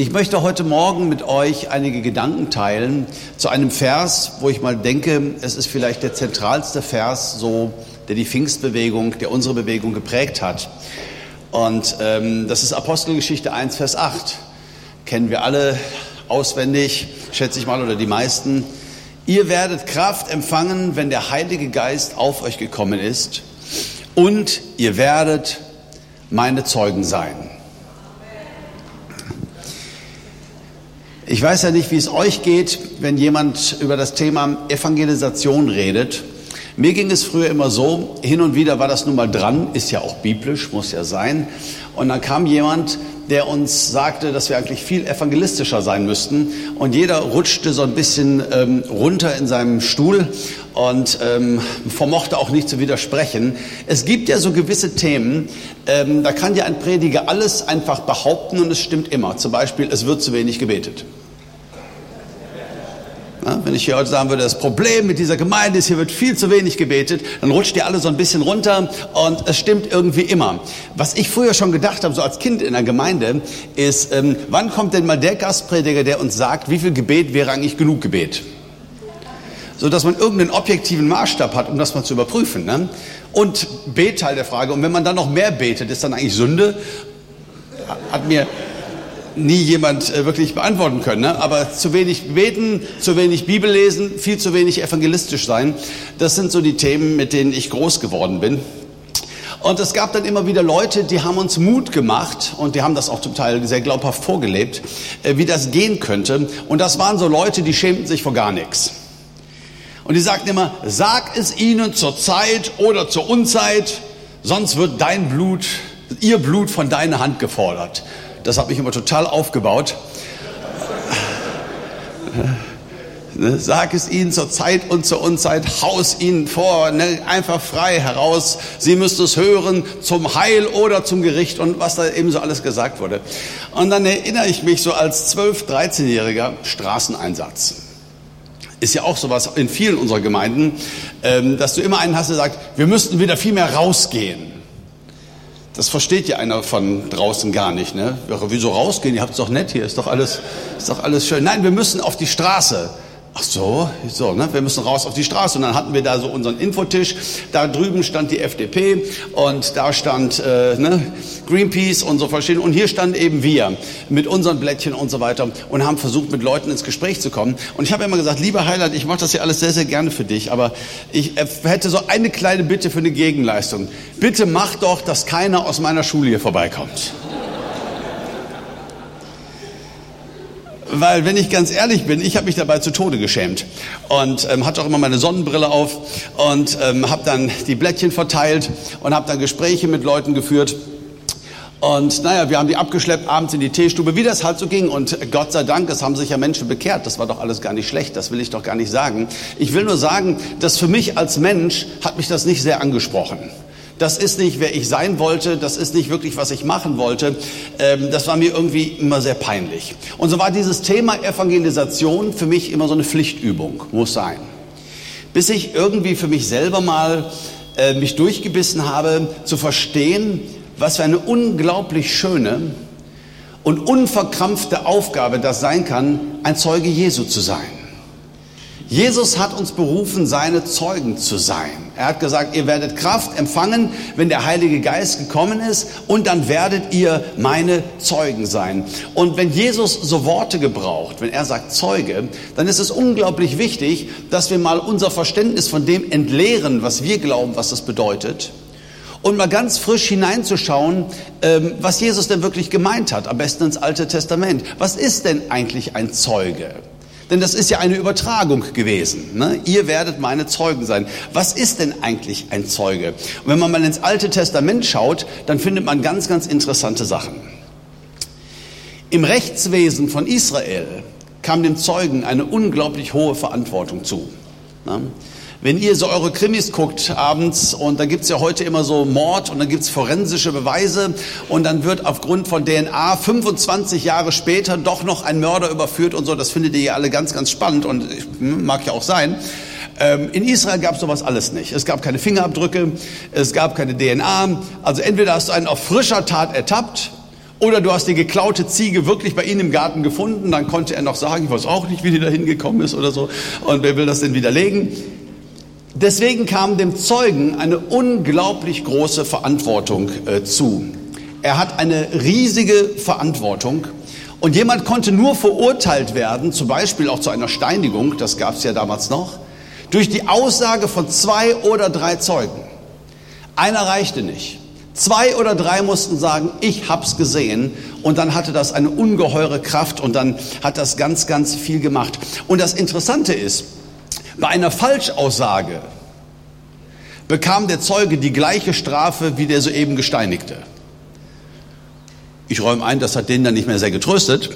Ich möchte heute Morgen mit euch einige Gedanken teilen zu einem Vers, wo ich mal denke, es ist vielleicht der zentralste Vers, so der die Pfingstbewegung, der unsere Bewegung geprägt hat. Und ähm, das ist Apostelgeschichte 1, Vers 8. Kennen wir alle auswendig, schätze ich mal, oder die meisten. Ihr werdet Kraft empfangen, wenn der Heilige Geist auf euch gekommen ist. Und ihr werdet meine Zeugen sein. Ich weiß ja nicht, wie es euch geht, wenn jemand über das Thema Evangelisation redet. Mir ging es früher immer so, hin und wieder war das nun mal dran, ist ja auch biblisch, muss ja sein. Und dann kam jemand, der uns sagte, dass wir eigentlich viel evangelistischer sein müssten. Und jeder rutschte so ein bisschen ähm, runter in seinem Stuhl und ähm, vermochte auch nicht zu widersprechen. Es gibt ja so gewisse Themen, ähm, da kann ja ein Prediger alles einfach behaupten und es stimmt immer. Zum Beispiel, es wird zu wenig gebetet. Ja, wenn ich hier heute sagen würde, das Problem mit dieser Gemeinde ist, hier wird viel zu wenig gebetet, dann rutscht ihr alle so ein bisschen runter und es stimmt irgendwie immer. Was ich früher schon gedacht habe, so als Kind in der Gemeinde, ist, ähm, wann kommt denn mal der Gastprediger, der uns sagt, wie viel Gebet wäre eigentlich genug Gebet? So dass man irgendeinen objektiven Maßstab hat, um das mal zu überprüfen. Ne? Und B-Teil der Frage, und wenn man dann noch mehr betet, ist dann eigentlich Sünde? Hat mir nie jemand äh, wirklich beantworten können. Ne? Aber zu wenig beten, zu wenig Bibel lesen, viel zu wenig evangelistisch sein, das sind so die Themen, mit denen ich groß geworden bin. Und es gab dann immer wieder Leute, die haben uns Mut gemacht und die haben das auch zum Teil sehr glaubhaft vorgelebt, äh, wie das gehen könnte. Und das waren so Leute, die schämten sich vor gar nichts. Und die sagten immer, sag es ihnen zur Zeit oder zur Unzeit, sonst wird dein Blut, ihr Blut von deiner Hand gefordert. Das hat mich immer total aufgebaut. Ne, sag es ihnen zur Zeit und zur Unzeit, haus ihnen vor, ne, einfach frei heraus. Sie müssen es hören zum Heil oder zum Gericht und was da eben so alles gesagt wurde. Und dann erinnere ich mich so als 12-, 13-jähriger Straßeneinsatz. Ist ja auch sowas in vielen unserer Gemeinden, ähm, dass du immer einen hast, der sagt, wir müssten wieder viel mehr rausgehen. Das versteht ja einer von draußen gar nicht. Ne? Wieso rausgehen? Ihr habt es doch nett hier, ist doch alles, ist doch alles schön. Nein, wir müssen auf die Straße. Ach so, so, ne? wir müssen raus auf die Straße. Und dann hatten wir da so unseren Infotisch. Da drüben stand die FDP und da stand äh, ne, Greenpeace und so verschiedene. Und hier standen eben wir mit unseren Blättchen und so weiter und haben versucht, mit Leuten ins Gespräch zu kommen. Und ich habe immer gesagt, lieber Heiland, ich mache das ja alles sehr, sehr gerne für dich, aber ich äh, hätte so eine kleine Bitte für eine Gegenleistung. Bitte mach doch, dass keiner aus meiner Schule hier vorbeikommt. Weil, wenn ich ganz ehrlich bin, ich habe mich dabei zu Tode geschämt und ähm, hatte auch immer meine Sonnenbrille auf und ähm, habe dann die Blättchen verteilt und habe dann Gespräche mit Leuten geführt. Und naja, wir haben die abgeschleppt abends in die Teestube, wie das halt so ging. Und Gott sei Dank, es haben sich ja Menschen bekehrt. Das war doch alles gar nicht schlecht, das will ich doch gar nicht sagen. Ich will nur sagen, dass für mich als Mensch hat mich das nicht sehr angesprochen. Das ist nicht, wer ich sein wollte. Das ist nicht wirklich, was ich machen wollte. Ähm, das war mir irgendwie immer sehr peinlich. Und so war dieses Thema Evangelisation für mich immer so eine Pflichtübung. Muss sein. Bis ich irgendwie für mich selber mal äh, mich durchgebissen habe, zu verstehen, was für eine unglaublich schöne und unverkrampfte Aufgabe das sein kann, ein Zeuge Jesu zu sein. Jesus hat uns berufen, seine Zeugen zu sein. Er hat gesagt, ihr werdet Kraft empfangen, wenn der Heilige Geist gekommen ist, und dann werdet ihr meine Zeugen sein. Und wenn Jesus so Worte gebraucht, wenn er sagt Zeuge, dann ist es unglaublich wichtig, dass wir mal unser Verständnis von dem entleeren, was wir glauben, was das bedeutet. Und mal ganz frisch hineinzuschauen, ähm, was Jesus denn wirklich gemeint hat, am besten ins Alte Testament. Was ist denn eigentlich ein Zeuge? Denn das ist ja eine Übertragung gewesen. Ne? Ihr werdet meine Zeugen sein. Was ist denn eigentlich ein Zeuge? Und wenn man mal ins Alte Testament schaut, dann findet man ganz, ganz interessante Sachen. Im Rechtswesen von Israel kam dem Zeugen eine unglaublich hohe Verantwortung zu. Ne? Wenn ihr so eure Krimis guckt abends und da gibt's ja heute immer so Mord und dann gibt's forensische Beweise und dann wird aufgrund von DNA 25 Jahre später doch noch ein Mörder überführt und so, das findet ihr ja alle ganz, ganz spannend und hm, mag ja auch sein. Ähm, in Israel gab es sowas alles nicht. Es gab keine Fingerabdrücke, es gab keine DNA. Also entweder hast du einen auf frischer Tat ertappt Oder du hast die geklaute Ziege wirklich bei Ihnen im Garten gefunden, dann konnte er noch sagen, ich weiß auch nicht, wie die da hingekommen ist oder so. Und wer will das denn widerlegen? Deswegen kam dem Zeugen eine unglaublich große Verantwortung äh, zu. Er hat eine riesige Verantwortung und jemand konnte nur verurteilt werden, zum Beispiel auch zu einer Steinigung, das gab es ja damals noch, durch die Aussage von zwei oder drei Zeugen. Einer reichte nicht. Zwei oder drei mussten sagen, ich hab's gesehen. Und dann hatte das eine ungeheure Kraft und dann hat das ganz, ganz viel gemacht. Und das Interessante ist, bei einer Falschaussage bekam der Zeuge die gleiche Strafe wie der soeben Gesteinigte. Ich räume ein, das hat den dann nicht mehr sehr getröstet.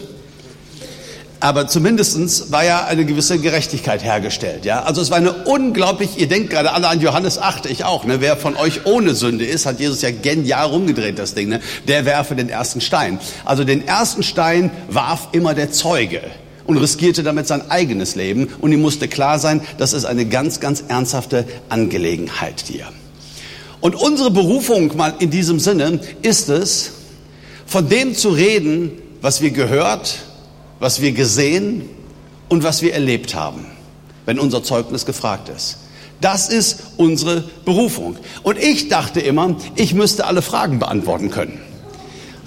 Aber zumindestens war ja eine gewisse Gerechtigkeit hergestellt. Ja? Also es war eine unglaublich, ihr denkt gerade alle an Johannes 8, ich auch. Ne? Wer von euch ohne Sünde ist, hat Jesus ja genial rumgedreht, das Ding. Ne? Der werfe den ersten Stein. Also den ersten Stein warf immer der Zeuge und riskierte damit sein eigenes Leben. Und ihm musste klar sein, das ist eine ganz, ganz ernsthafte Angelegenheit hier. Und unsere Berufung mal in diesem Sinne ist es, von dem zu reden, was wir gehört, was wir gesehen und was wir erlebt haben, wenn unser Zeugnis gefragt ist. Das ist unsere Berufung. Und ich dachte immer, ich müsste alle Fragen beantworten können.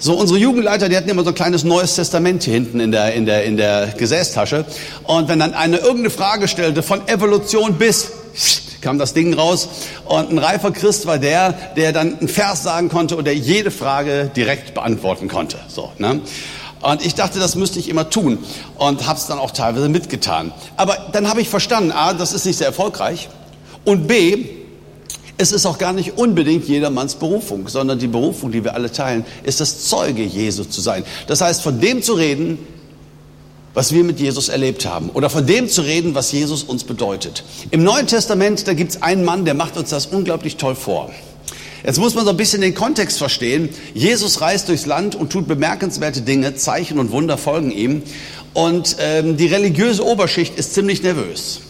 So, unsere Jugendleiter, die hatten immer so ein kleines neues Testament hier hinten in der, in der, in der Gesäßtasche. Und wenn dann eine irgendeine Frage stellte, von Evolution bis, kam das Ding raus. Und ein reifer Christ war der, der dann einen Vers sagen konnte und der jede Frage direkt beantworten konnte. So, ne? Und ich dachte, das müsste ich immer tun und habe es dann auch teilweise mitgetan. Aber dann habe ich verstanden, a, das ist nicht sehr erfolgreich und b, es ist auch gar nicht unbedingt jedermanns Berufung, sondern die Berufung, die wir alle teilen, ist das Zeuge Jesu zu sein. Das heißt, von dem zu reden, was wir mit Jesus erlebt haben oder von dem zu reden, was Jesus uns bedeutet. Im Neuen Testament, da gibt es einen Mann, der macht uns das unglaublich toll vor. Jetzt muss man so ein bisschen den Kontext verstehen. Jesus reist durchs Land und tut bemerkenswerte Dinge, Zeichen und Wunder folgen ihm. Und ähm, die religiöse Oberschicht ist ziemlich nervös.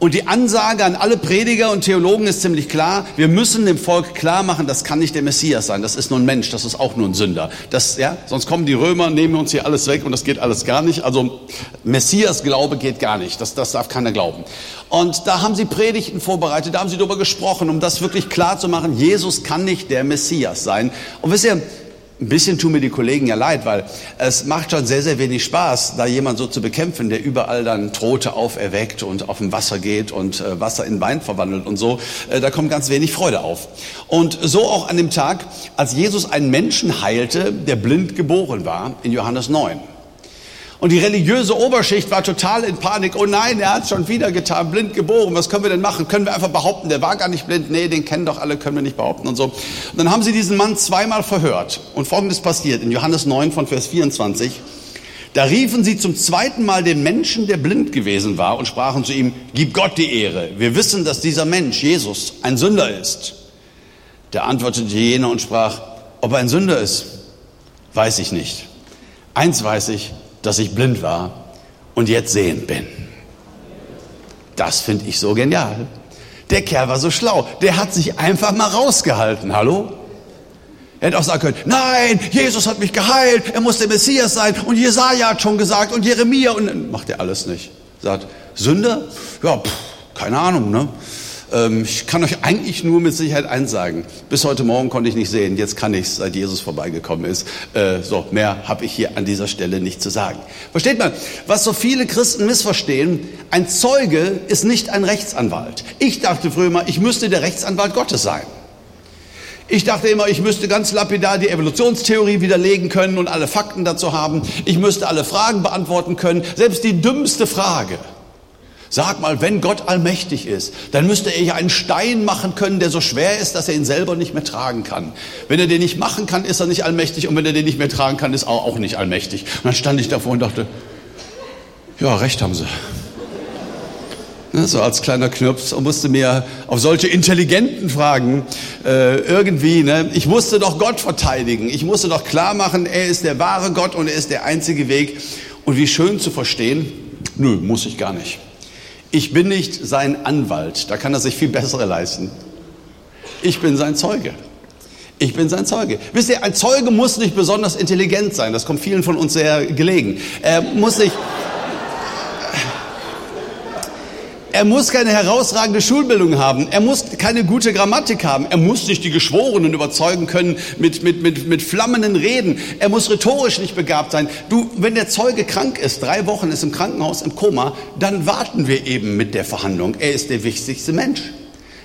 Und die Ansage an alle Prediger und Theologen ist ziemlich klar. Wir müssen dem Volk klar machen, das kann nicht der Messias sein. Das ist nur ein Mensch. Das ist auch nur ein Sünder. Das, ja, sonst kommen die Römer, nehmen uns hier alles weg und das geht alles gar nicht. Also Messias-Glaube geht gar nicht. Das, das darf keiner glauben. Und da haben sie Predigten vorbereitet, da haben sie darüber gesprochen, um das wirklich klar zu machen. Jesus kann nicht der Messias sein. Und wisst ihr, ein bisschen tun mir die Kollegen ja leid, weil es macht schon sehr, sehr wenig Spaß, da jemand so zu bekämpfen, der überall dann Tote auferweckt und auf dem Wasser geht und äh, Wasser in Wein verwandelt und so. Äh, da kommt ganz wenig Freude auf. Und so auch an dem Tag, als Jesus einen Menschen heilte, der blind geboren war, in Johannes 9. Und die religiöse Oberschicht war total in Panik. Oh nein, er hat schon wieder getan, blind geboren. Was können wir denn machen? Können wir einfach behaupten, der war gar nicht blind? Nee, den kennen doch alle, können wir nicht behaupten und so. Und dann haben sie diesen Mann zweimal verhört. Und Folgendes passiert in Johannes 9 von Vers 24. Da riefen sie zum zweiten Mal den Menschen, der blind gewesen war, und sprachen zu ihm, gib Gott die Ehre. Wir wissen, dass dieser Mensch, Jesus, ein Sünder ist. Der antwortete jener und sprach, ob er ein Sünder ist, weiß ich nicht. Eins weiß ich, dass ich blind war und jetzt sehend bin. Das finde ich so genial. Der Kerl war so schlau. Der hat sich einfach mal rausgehalten. Hallo? Er hätte auch sagen können, nein, Jesus hat mich geheilt, er muss der Messias sein und Jesaja hat schon gesagt und Jeremia und macht er alles nicht. Sagt, Sünder? Ja, pff, keine Ahnung, ne? Ähm, ich kann euch eigentlich nur mit Sicherheit eins sagen. Bis heute Morgen konnte ich nicht sehen. Jetzt kann ich seit Jesus vorbeigekommen ist. Äh, so, mehr habe ich hier an dieser Stelle nicht zu sagen. Versteht man, was so viele Christen missverstehen? Ein Zeuge ist nicht ein Rechtsanwalt. Ich dachte früher mal, ich müsste der Rechtsanwalt Gottes sein. Ich dachte immer, ich müsste ganz lapidar die Evolutionstheorie widerlegen können und alle Fakten dazu haben. Ich müsste alle Fragen beantworten können, selbst die dümmste Frage. Sag mal, wenn Gott allmächtig ist, dann müsste er ja einen Stein machen können, der so schwer ist, dass er ihn selber nicht mehr tragen kann. Wenn er den nicht machen kann, ist er nicht allmächtig und wenn er den nicht mehr tragen kann, ist er auch nicht allmächtig. Und dann stand ich davor und dachte, ja, recht haben sie. Ne, so als kleiner Knirps und musste mir auf solche intelligenten Fragen äh, irgendwie, ne, ich musste doch Gott verteidigen. Ich musste doch klar machen, er ist der wahre Gott und er ist der einzige Weg. Und wie schön zu verstehen, nö, muss ich gar nicht. Ich bin nicht sein Anwalt, da kann er sich viel bessere leisten. Ich bin sein Zeuge. Ich bin sein Zeuge. Wisst ihr, ein Zeuge muss nicht besonders intelligent sein. Das kommt vielen von uns sehr gelegen. Er muss nicht, er muss keine herausragende Schulbildung haben. Er muss keine gute Grammatik haben. Er muss nicht die Geschworenen überzeugen können mit, mit, mit, mit flammenden Reden. Er muss rhetorisch nicht begabt sein. Du, wenn der Zeuge krank ist, drei Wochen ist im Krankenhaus im Koma, dann warten wir eben mit der Verhandlung. Er ist der wichtigste Mensch.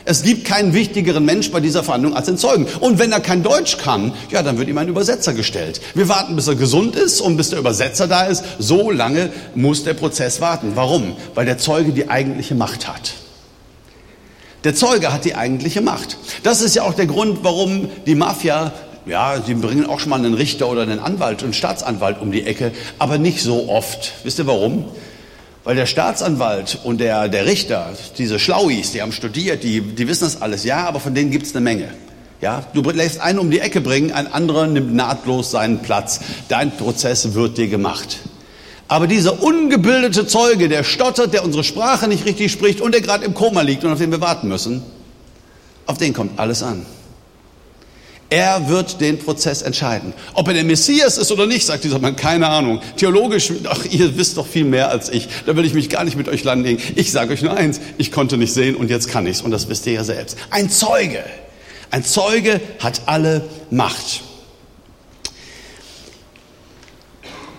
Es gibt keinen wichtigeren Mensch bei dieser Verhandlung als den Zeugen. Und wenn er kein Deutsch kann, ja, dann wird ihm ein Übersetzer gestellt. Wir warten, bis er gesund ist und bis der Übersetzer da ist. So lange muss der Prozess warten. Warum? Weil der Zeuge die eigentliche Macht hat. Der Zeuge hat die eigentliche Macht. Das ist ja auch der Grund, warum die Mafia ja, sie bringen auch schon mal einen Richter oder einen Anwalt und Staatsanwalt um die Ecke, aber nicht so oft. Wisst ihr warum? Weil der Staatsanwalt und der, der Richter, diese Schlauis, die haben studiert, die, die wissen das alles, ja, aber von denen gibt es eine Menge. Ja, du lässt einen um die Ecke bringen, ein anderer nimmt nahtlos seinen Platz. Dein Prozess wird dir gemacht. Aber dieser ungebildete Zeuge, der stottert, der unsere Sprache nicht richtig spricht und der gerade im Koma liegt und auf den wir warten müssen, auf den kommt alles an. Er wird den Prozess entscheiden. Ob er der Messias ist oder nicht, sagt dieser Mann, keine Ahnung. Theologisch, ach, ihr wisst doch viel mehr als ich. Da will ich mich gar nicht mit euch landen. Ich sage euch nur eins, ich konnte nicht sehen und jetzt kann ich's. Und das wisst ihr ja selbst. Ein Zeuge. Ein Zeuge hat alle Macht.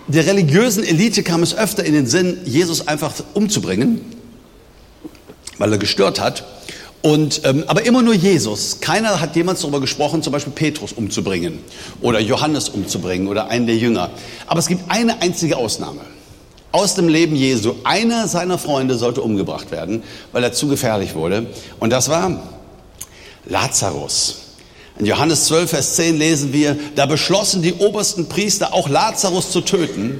Der religiösen Elite kam es öfter in den Sinn, Jesus einfach umzubringen, weil er gestört hat. Und, ähm, aber immer nur Jesus. Keiner hat jemals darüber gesprochen, zum Beispiel Petrus umzubringen oder Johannes umzubringen oder einen der Jünger. Aber es gibt eine einzige Ausnahme. Aus dem Leben Jesu. Einer seiner Freunde sollte umgebracht werden, weil er zu gefährlich wurde. Und das war Lazarus. In Johannes 12, Vers 10 lesen wir, da beschlossen die obersten Priester auch Lazarus zu töten,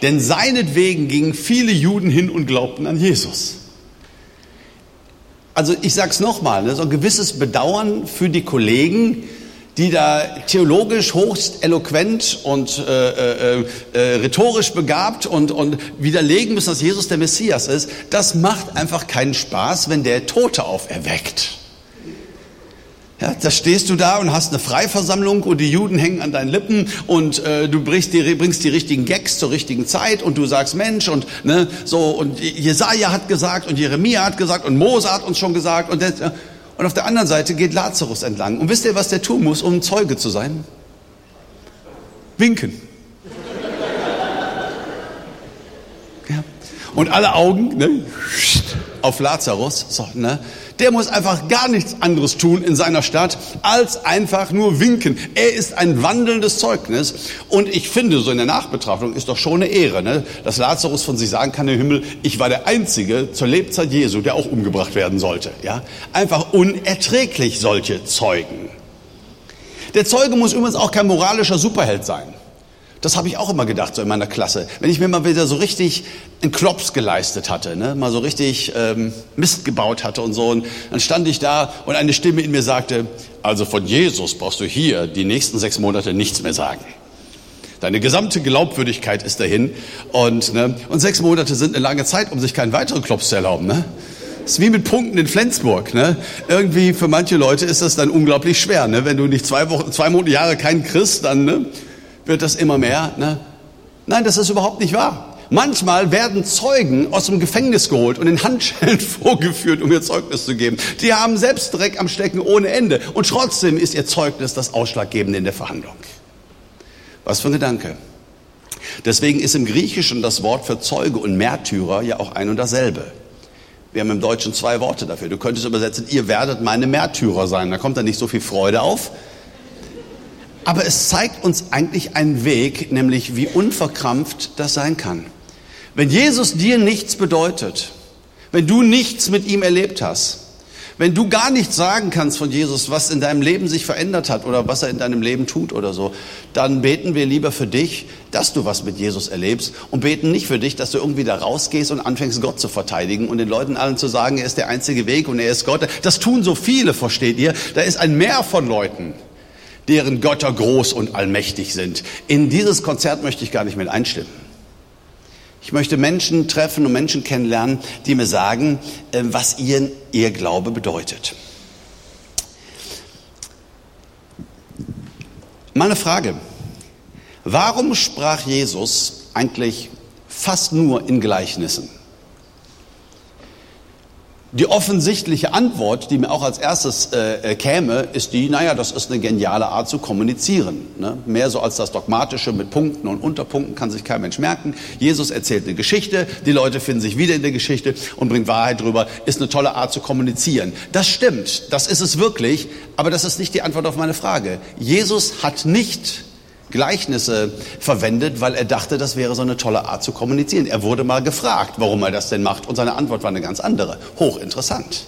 denn seinetwegen gingen viele Juden hin und glaubten an Jesus. Also ich sage es nochmal, ne, so ein gewisses Bedauern für die Kollegen, die da theologisch hochst eloquent und äh, äh, äh, rhetorisch begabt und, und widerlegen müssen, dass Jesus der Messias ist. Das macht einfach keinen Spaß, wenn der Tote auferweckt. Ja, da stehst du da und hast eine Freiversammlung und die Juden hängen an deinen Lippen und äh, du bringst die, bringst die richtigen Gags zur richtigen Zeit und du sagst Mensch und ne, so und Jesaja hat gesagt und Jeremia hat gesagt und Mose hat uns schon gesagt und, das, und auf der anderen Seite geht Lazarus entlang. Und wisst ihr, was der tun muss, um Zeuge zu sein? Winken. Ja. Und alle Augen ne, auf Lazarus. So, ne? Der muss einfach gar nichts anderes tun in seiner Stadt, als einfach nur winken. Er ist ein wandelndes Zeugnis. Und ich finde, so in der Nachbetrachtung ist doch schon eine Ehre, ne? dass Lazarus von sich sagen kann im Himmel, ich war der Einzige zur Lebzeit Jesu, der auch umgebracht werden sollte. Ja? Einfach unerträglich solche Zeugen. Der Zeuge muss übrigens auch kein moralischer Superheld sein. Das habe ich auch immer gedacht, so in meiner Klasse. Wenn ich mir mal wieder so richtig einen Klops geleistet hatte, ne? mal so richtig ähm, Mist gebaut hatte und so, und dann stand ich da und eine Stimme in mir sagte, also von Jesus brauchst du hier die nächsten sechs Monate nichts mehr sagen. Deine gesamte Glaubwürdigkeit ist dahin. Und, ne, und sechs Monate sind eine lange Zeit, um sich keinen weiteren Klops zu erlauben. Ne? Ist wie mit Punkten in Flensburg. Ne? Irgendwie für manche Leute ist das dann unglaublich schwer. Ne? Wenn du nicht zwei, Wochen, zwei Monate, Jahre keinen kriegst, dann ne, wird das immer mehr. Ne? Nein, das ist überhaupt nicht wahr. Manchmal werden Zeugen aus dem Gefängnis geholt und in Handschellen vorgeführt, um ihr Zeugnis zu geben. Die haben selbst Dreck am Stecken ohne Ende. Und trotzdem ist ihr Zeugnis das Ausschlaggebende in der Verhandlung. Was für ein Gedanke. Deswegen ist im Griechischen das Wort für Zeuge und Märtyrer ja auch ein und dasselbe. Wir haben im Deutschen zwei Worte dafür. Du könntest übersetzen, ihr werdet meine Märtyrer sein. Da kommt dann nicht so viel Freude auf, aber es zeigt uns eigentlich einen Weg, nämlich wie unverkrampft das sein kann. Wenn Jesus dir nichts bedeutet, wenn du nichts mit ihm erlebt hast, wenn du gar nichts sagen kannst von Jesus, was in deinem Leben sich verändert hat oder was er in deinem Leben tut oder so, dann beten wir lieber für dich, dass du was mit Jesus erlebst und beten nicht für dich, dass du irgendwie da rausgehst und anfängst, Gott zu verteidigen und den Leuten allen zu sagen, er ist der einzige Weg und er ist Gott. Das tun so viele, versteht ihr? Da ist ein Meer von Leuten deren Götter groß und allmächtig sind. In dieses Konzert möchte ich gar nicht mit einstimmen. Ich möchte Menschen treffen und Menschen kennenlernen, die mir sagen, äh, was ihr, ihr Glaube bedeutet. Meine Frage, warum sprach Jesus eigentlich fast nur in Gleichnissen? Die offensichtliche Antwort, die mir auch als erstes äh, äh, käme, ist die, naja, das ist eine geniale Art zu kommunizieren. Ne? Mehr so als das Dogmatische mit Punkten und Unterpunkten kann sich kein Mensch merken. Jesus erzählt eine Geschichte, die Leute finden sich wieder in der Geschichte und bringt Wahrheit drüber. Ist eine tolle Art zu kommunizieren. Das stimmt, das ist es wirklich, aber das ist nicht die Antwort auf meine Frage. Jesus hat nicht Gleichnisse verwendet, weil er dachte, das wäre so eine tolle Art zu kommunizieren. Er wurde mal gefragt, warum er das denn macht und seine Antwort war eine ganz andere. Hochinteressant.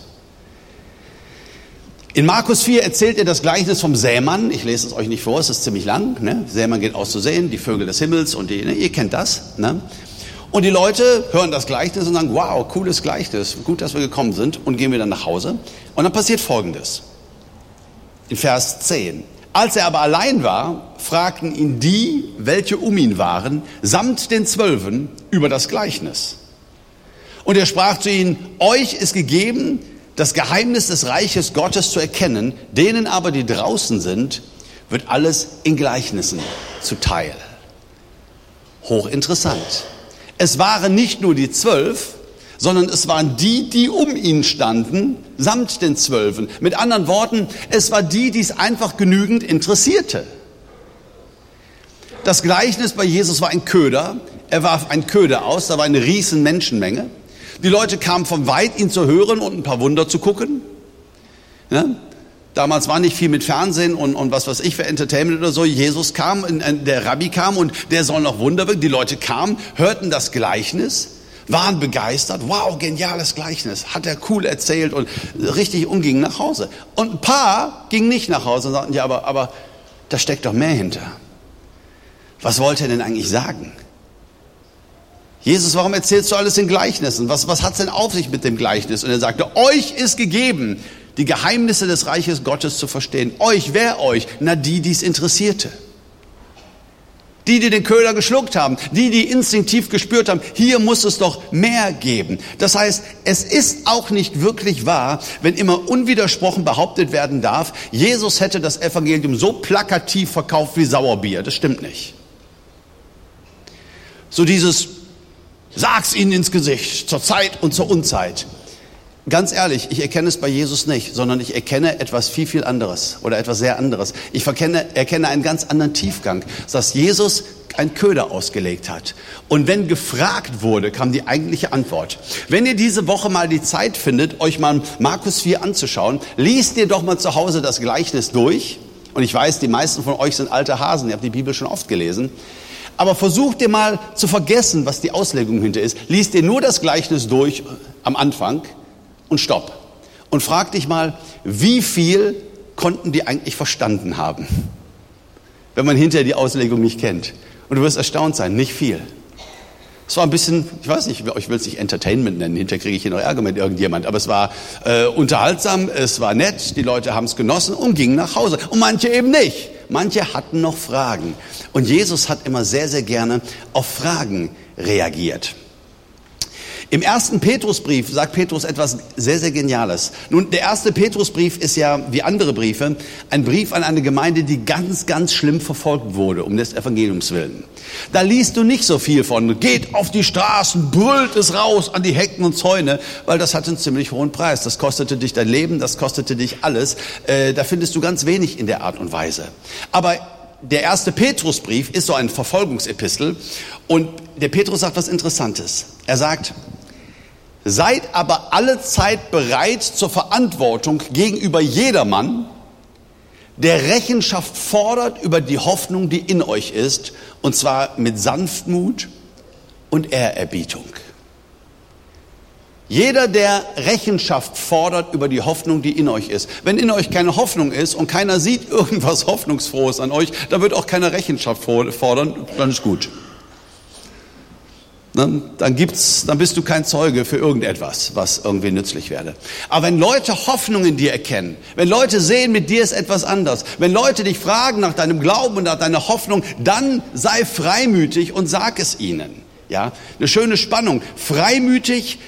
In Markus 4 erzählt er das Gleichnis vom Sämann. Ich lese es euch nicht vor, es ist ziemlich lang. Ne? Sämann geht aus zu sehen, die Vögel des Himmels und die, ne? ihr kennt das. Ne? Und die Leute hören das Gleichnis und sagen, wow, cooles Gleichnis, gut, dass wir gekommen sind und gehen wieder nach Hause. Und dann passiert Folgendes. In Vers 10. Als er aber allein war, fragten ihn die, welche um ihn waren, samt den Zwölfen über das Gleichnis. Und er sprach zu ihnen, euch ist gegeben, das Geheimnis des Reiches Gottes zu erkennen, denen aber, die draußen sind, wird alles in Gleichnissen zuteil. Hochinteressant. Es waren nicht nur die zwölf, sondern es waren die, die um ihn standen, samt den Zwölfen. Mit anderen Worten, es war die, die es einfach genügend interessierte. Das Gleichnis bei Jesus war ein Köder. Er warf ein Köder aus, da war eine riesen Menschenmenge. Die Leute kamen von weit, ihn zu hören und ein paar Wunder zu gucken. Ja? Damals war nicht viel mit Fernsehen und, und was weiß ich für Entertainment oder so. Jesus kam, der Rabbi kam und der soll noch Wunder wirken. Die Leute kamen, hörten das Gleichnis waren begeistert. Wow, geniales Gleichnis. Hat er cool erzählt und richtig umgingen nach Hause. Und ein paar gingen nicht nach Hause und sagten, ja, aber, aber da steckt doch mehr hinter. Was wollte er denn eigentlich sagen? Jesus, warum erzählst du alles in Gleichnissen? Was, was hat's denn auf sich mit dem Gleichnis? Und er sagte, euch ist gegeben, die Geheimnisse des Reiches Gottes zu verstehen. Euch, wer euch? Na, die, die es interessierte. Die, die den Köder geschluckt haben, die, die instinktiv gespürt haben, hier muss es doch mehr geben. Das heißt, es ist auch nicht wirklich wahr, wenn immer unwidersprochen behauptet werden darf, Jesus hätte das Evangelium so plakativ verkauft wie Sauerbier. Das stimmt nicht. So dieses, sag's ihnen ins Gesicht, zur Zeit und zur Unzeit. Ganz ehrlich, ich erkenne es bei Jesus nicht, sondern ich erkenne etwas viel, viel anderes oder etwas sehr anderes. Ich verkenne, erkenne einen ganz anderen Tiefgang, dass Jesus ein Köder ausgelegt hat. Und wenn gefragt wurde, kam die eigentliche Antwort. Wenn ihr diese Woche mal die Zeit findet, euch mal Markus 4 anzuschauen, liest ihr doch mal zu Hause das Gleichnis durch. Und ich weiß, die meisten von euch sind alte Hasen, ihr habt die Bibel schon oft gelesen. Aber versucht ihr mal zu vergessen, was die Auslegung hinter ist. Liest ihr nur das Gleichnis durch am Anfang und stopp. Und frag dich mal, wie viel konnten die eigentlich verstanden haben, wenn man hinterher die Auslegung nicht kennt. Und du wirst erstaunt sein, nicht viel. Es war ein bisschen, ich weiß nicht, ich will es nicht Entertainment nennen, hinterher kriege ich hier noch Ärger mit irgendjemand, aber es war äh, unterhaltsam, es war nett, die Leute haben es genossen und gingen nach Hause. Und manche eben nicht. Manche hatten noch Fragen. Und Jesus hat immer sehr, sehr gerne auf Fragen reagiert. Im ersten Petrusbrief sagt Petrus etwas sehr, sehr Geniales. Nun, der erste Petrusbrief ist ja, wie andere Briefe, ein Brief an eine Gemeinde, die ganz, ganz schlimm verfolgt wurde, um des Evangeliums willen. Da liest du nicht so viel von, geht auf die Straßen, brüllt es raus an die Hecken und Zäune, weil das hat einen ziemlich hohen Preis. Das kostete dich dein Leben, das kostete dich alles. Äh, da findest du ganz wenig in der Art und Weise. Aber der erste Petrusbrief ist so ein Verfolgungsepistel und der Petrus sagt was Interessantes. Er sagt, Seid aber alle Zeit bereit zur Verantwortung gegenüber jedermann, der Rechenschaft fordert über die Hoffnung, die in euch ist, und zwar mit Sanftmut und Ehrerbietung. Jeder, der Rechenschaft fordert über die Hoffnung, die in euch ist. Wenn in euch keine Hoffnung ist und keiner sieht irgendwas Hoffnungsfrohes an euch, dann wird auch keiner Rechenschaft fordern, dann ist gut dann gibt's, dann bist du kein Zeuge für irgendetwas, was irgendwie nützlich werde. Aber wenn Leute Hoffnung in dir erkennen, wenn Leute sehen, mit dir ist etwas anders, wenn Leute dich fragen nach deinem Glauben und nach deiner Hoffnung, dann sei freimütig und sag es ihnen. Ja, eine schöne Spannung. Freimütig,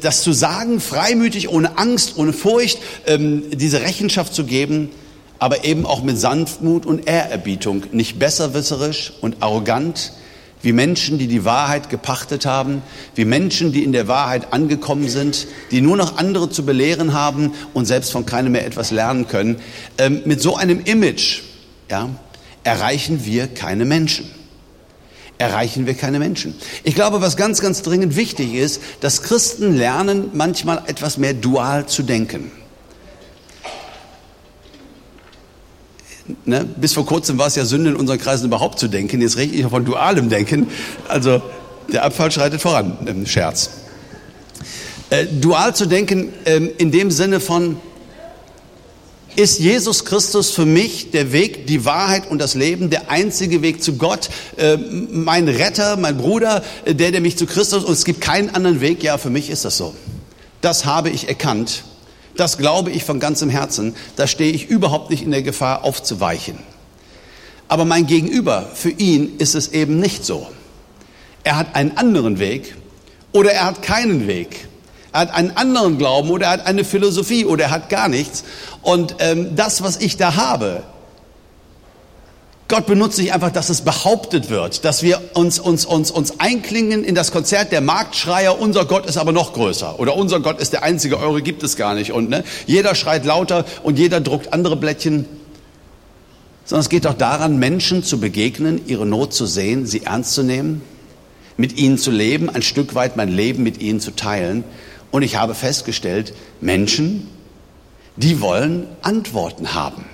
das zu sagen, freimütig, ohne Angst, ohne Furcht, ähm, diese Rechenschaft zu geben, aber eben auch mit Sanftmut und Ehrerbietung, nicht besserwisserisch und arrogant, wie Menschen, die die Wahrheit gepachtet haben, wie Menschen, die in der Wahrheit angekommen sind, die nur noch andere zu belehren haben und selbst von keinem mehr etwas lernen können. Ähm, mit so einem Image ja, erreichen wir keine Menschen. Erreichen wir keine Menschen. Ich glaube, was ganz, ganz dringend wichtig ist, dass Christen lernen, manchmal etwas mehr dual zu denken. Ne? Bis vor kurzem war es ja Sünde in unseren Kreisen überhaupt zu denken. Jetzt rede ich von dualem Denken. Also der Abfall schreitet voran, Scherz. Äh, dual zu denken ähm, in dem Sinne von, ist Jesus Christus für mich der Weg, die Wahrheit und das Leben, der einzige Weg zu Gott, äh, mein Retter, mein Bruder, äh, der, der mich zu Christus, und es gibt keinen anderen Weg, ja, für mich ist das so. Das habe ich erkannt das glaube ich von ganzem Herzen. Da stehe ich überhaupt nicht in der Gefahr, aufzuweichen. Aber mein Gegenüber, für ihn ist es eben nicht so. Er hat einen anderen Weg oder er hat keinen Weg. Er hat einen anderen Glauben oder er hat eine Philosophie oder er hat gar nichts. Und ähm, das, was ich da habe, Gott benutzt nicht einfach, dass es behauptet wird, dass wir uns, uns, uns, uns einklingen in das Konzert der Marktschreier, unser Gott ist aber noch größer oder unser Gott ist der einzige, eure gibt es gar nicht. Und ne, jeder schreit lauter und jeder druckt andere Blättchen. Sondern es geht auch daran, Menschen zu begegnen, ihre Not zu sehen, sie ernst zu nehmen, mit ihnen zu leben, ein Stück weit mein Leben mit ihnen zu teilen. Und ich habe festgestellt, Menschen, die wollen Antworten haben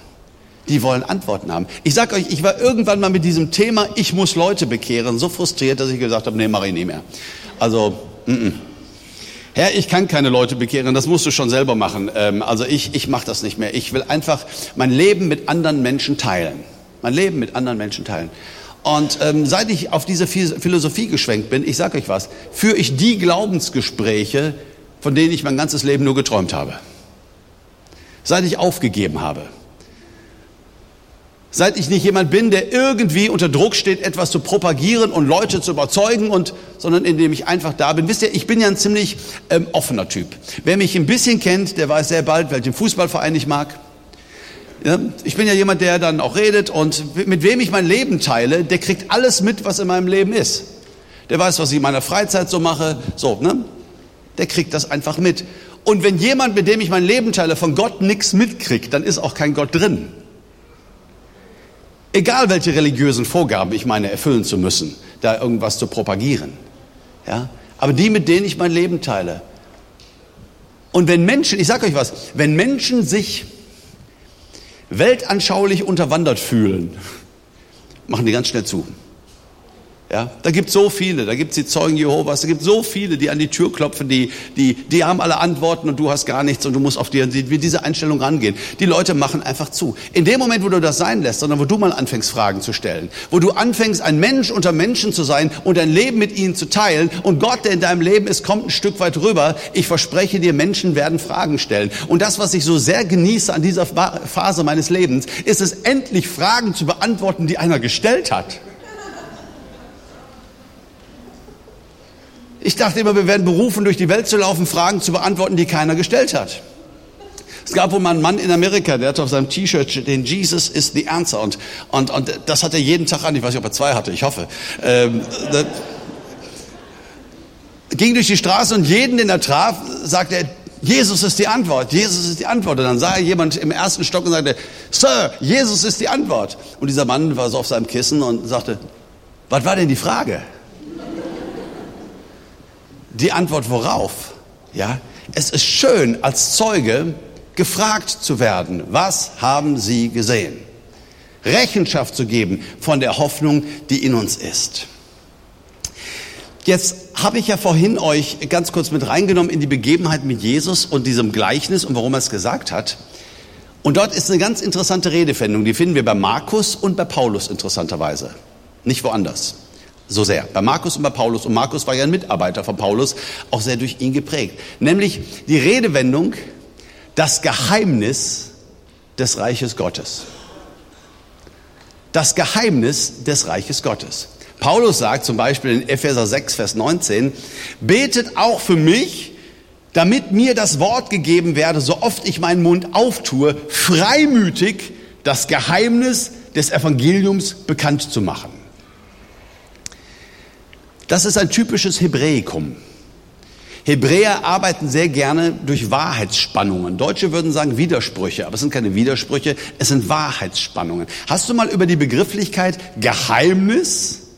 die wollen Antworten haben. Ich sage euch, ich war irgendwann mal mit diesem Thema, ich muss Leute bekehren, so frustriert, dass ich gesagt habe, nee, mache ich nie mehr. Also, mm -mm. Herr, ich kann keine Leute bekehren, das musst du schon selber machen. Ähm, also ich, ich mache das nicht mehr. Ich will einfach mein Leben mit anderen Menschen teilen. Mein Leben mit anderen Menschen teilen. Und ähm, seit ich auf diese Philosophie geschwenkt bin, ich sage euch was, führe ich die Glaubensgespräche, von denen ich mein ganzes Leben nur geträumt habe. Seit ich aufgegeben habe. Seit ich nicht jemand bin, der irgendwie unter Druck steht, etwas zu propagieren und Leute zu überzeugen, und, sondern indem ich einfach da bin. Wisst ihr, ich bin ja ein ziemlich ähm, offener Typ. Wer mich ein bisschen kennt, der weiß sehr bald, welchen Fußballverein ich mag. Ja, ich bin ja jemand, der dann auch redet und mit wem ich mein Leben teile, der kriegt alles mit, was in meinem Leben ist. Der weiß, was ich in meiner Freizeit so mache. So, ne? Der kriegt das einfach mit. Und wenn jemand, mit dem ich mein Leben teile, von Gott nichts mitkriegt, dann ist auch kein Gott drin. Egal welche religiösen Vorgaben ich meine erfüllen zu müssen, da irgendwas zu propagieren. Ja? Aber die, mit denen ich mein Leben teile. Und wenn Menschen, ich sage euch was, wenn Menschen sich weltanschaulich unterwandert fühlen, machen die ganz schnell zu. Ja, da gibt so viele, da gibt es die Zeugen Jehovas, da gibt so viele, die an die Tür klopfen, die, die, die haben alle Antworten und du hast gar nichts und du musst auf die, mit dieser Einstellung rangehen. Die Leute machen einfach zu. In dem Moment, wo du das sein lässt, sondern wo du mal anfängst, Fragen zu stellen, wo du anfängst, ein Mensch unter Menschen zu sein und dein Leben mit ihnen zu teilen und Gott, der in deinem Leben ist, kommt ein Stück weit rüber. Ich verspreche dir, Menschen werden Fragen stellen. Und das, was ich so sehr genieße an dieser Phase meines Lebens, ist es endlich Fragen zu beantworten, die einer gestellt hat. Ich dachte immer, wir werden berufen, durch die Welt zu laufen, Fragen zu beantworten, die keiner gestellt hat. Es gab wohl mal einen Mann in Amerika, der hatte auf seinem T-Shirt den Jesus is the answer und, und, und das hat er jeden Tag an. Ich weiß nicht, ob er zwei hatte, ich hoffe. Ähm, ging durch die Straße und jeden, den er traf, sagte er, Jesus ist die Antwort, Jesus ist die Antwort. Und dann sah er jemand im ersten Stock und sagte, Sir, Jesus ist die Antwort. Und dieser Mann war so auf seinem Kissen und sagte, was war denn die Frage? Die Antwort worauf? Ja, es ist schön, als Zeuge gefragt zu werden, was haben Sie gesehen? Rechenschaft zu geben von der Hoffnung, die in uns ist. Jetzt habe ich ja vorhin euch ganz kurz mit reingenommen in die Begebenheit mit Jesus und diesem Gleichnis und warum er es gesagt hat. Und dort ist eine ganz interessante Redewendung, die finden wir bei Markus und bei Paulus interessanterweise, nicht woanders so sehr. Bei Markus und bei Paulus. Und Markus war ja ein Mitarbeiter von Paulus, auch sehr durch ihn geprägt. Nämlich die Redewendung, das Geheimnis des Reiches Gottes. Das Geheimnis des Reiches Gottes. Paulus sagt zum Beispiel in Epheser 6, Vers 19, betet auch für mich, damit mir das Wort gegeben werde, so oft ich meinen Mund auftue, freimütig das Geheimnis des Evangeliums bekannt zu machen. Das ist ein typisches Hebräikum. Hebräer arbeiten sehr gerne durch Wahrheitsspannungen. Deutsche würden sagen Widersprüche, aber es sind keine Widersprüche, es sind Wahrheitsspannungen. Hast du mal über die Begrifflichkeit Geheimnis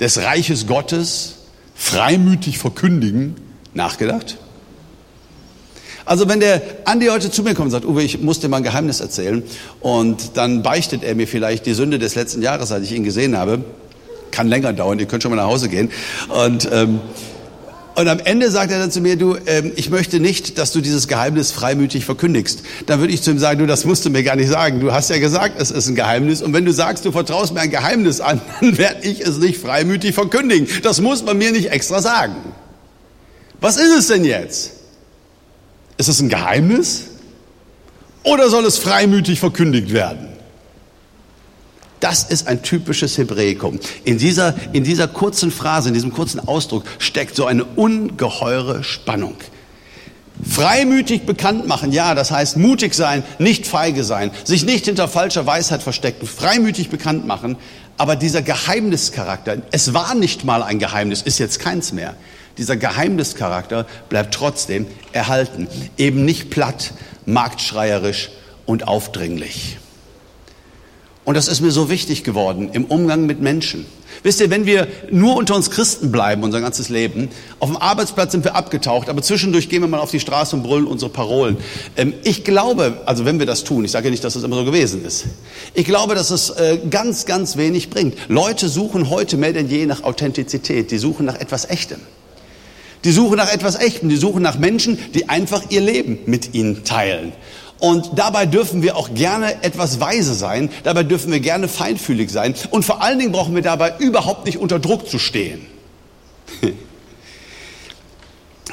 des Reiches Gottes freimütig verkündigen nachgedacht? Also wenn der Andi heute zu mir kommt und sagt, Uwe, ich muss dir mal ein Geheimnis erzählen und dann beichtet er mir vielleicht die Sünde des letzten Jahres, seit ich ihn gesehen habe, kann länger dauern, ihr könnt schon mal nach Hause gehen und ähm, und am Ende sagt er dann zu mir, du, ähm, ich möchte nicht, dass du dieses Geheimnis freimütig verkündigst. Dann würde ich zu ihm sagen, du, das musst du mir gar nicht sagen. Du hast ja gesagt, es ist ein Geheimnis. Und wenn du sagst, du vertraust mir ein Geheimnis an, dann werde ich es nicht freimütig verkündigen. Das muss man mir nicht extra sagen. Was ist es denn jetzt? Ist es ein Geheimnis? Oder soll es freimütig verkündigt werden? Das ist ein typisches Hebräikum. In dieser, in dieser kurzen Phrase, in diesem kurzen Ausdruck steckt so eine ungeheure Spannung. Freimütig bekannt machen, ja, das heißt mutig sein, nicht feige sein, sich nicht hinter falscher Weisheit verstecken, freimütig bekannt machen. Aber dieser Geheimnischarakter, es war nicht mal ein Geheimnis, ist jetzt keins mehr. Dieser Geheimnischarakter bleibt trotzdem erhalten. Eben nicht platt, marktschreierisch und aufdringlich. Und das ist mir so wichtig geworden im Umgang mit Menschen. Wisst ihr, wenn wir nur unter uns Christen bleiben, unser ganzes Leben, auf dem Arbeitsplatz sind wir abgetaucht, aber zwischendurch gehen wir mal auf die Straße und brüllen unsere Parolen. Ähm, ich glaube, also wenn wir das tun, ich sage nicht, dass das immer so gewesen ist, ich glaube, dass es äh, ganz, ganz wenig bringt. Leute suchen heute mehr denn je nach Authentizität, die suchen nach etwas Echtem. Die suchen nach etwas Echtem, die suchen nach Menschen, die einfach ihr Leben mit ihnen teilen. Und dabei dürfen wir auch gerne etwas weise sein, dabei dürfen wir gerne feinfühlig sein und vor allen Dingen brauchen wir dabei überhaupt nicht unter Druck zu stehen.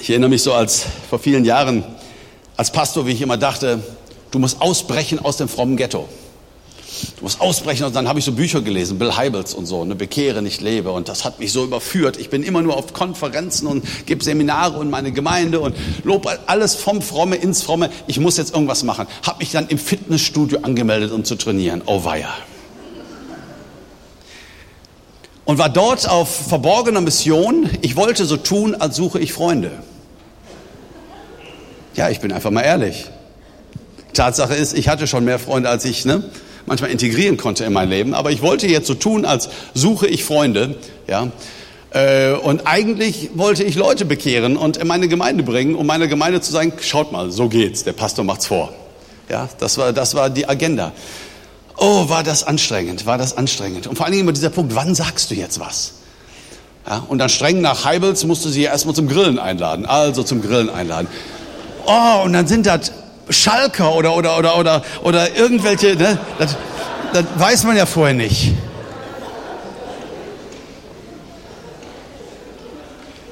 Ich erinnere mich so als vor vielen Jahren als Pastor, wie ich immer dachte, du musst ausbrechen aus dem frommen Ghetto. Du musst ausbrechen und dann habe ich so Bücher gelesen, Bill Heibels und so, ne, Bekehre, nicht lebe. Und das hat mich so überführt. Ich bin immer nur auf Konferenzen und gebe Seminare und meine Gemeinde und lob alles vom Fromme ins Fromme. Ich muss jetzt irgendwas machen. Habe mich dann im Fitnessstudio angemeldet, um zu trainieren. Oh weia. Und war dort auf verborgener Mission. Ich wollte so tun, als suche ich Freunde. Ja, ich bin einfach mal ehrlich. Tatsache ist, ich hatte schon mehr Freunde als ich, ne? Manchmal integrieren konnte in mein Leben. Aber ich wollte jetzt so tun, als suche ich Freunde, ja. Äh, und eigentlich wollte ich Leute bekehren und in meine Gemeinde bringen, um meiner Gemeinde zu sagen, schaut mal, so geht's, der Pastor macht's vor. Ja, das war, das war die Agenda. Oh, war das anstrengend, war das anstrengend. Und vor allen Dingen immer dieser Punkt, wann sagst du jetzt was? Ja, und dann streng nach Heibels musste sie erstmal zum Grillen einladen, also zum Grillen einladen. Oh, und dann sind das Schalker oder, oder, oder, oder, oder irgendwelche, ne? das, das weiß man ja vorher nicht.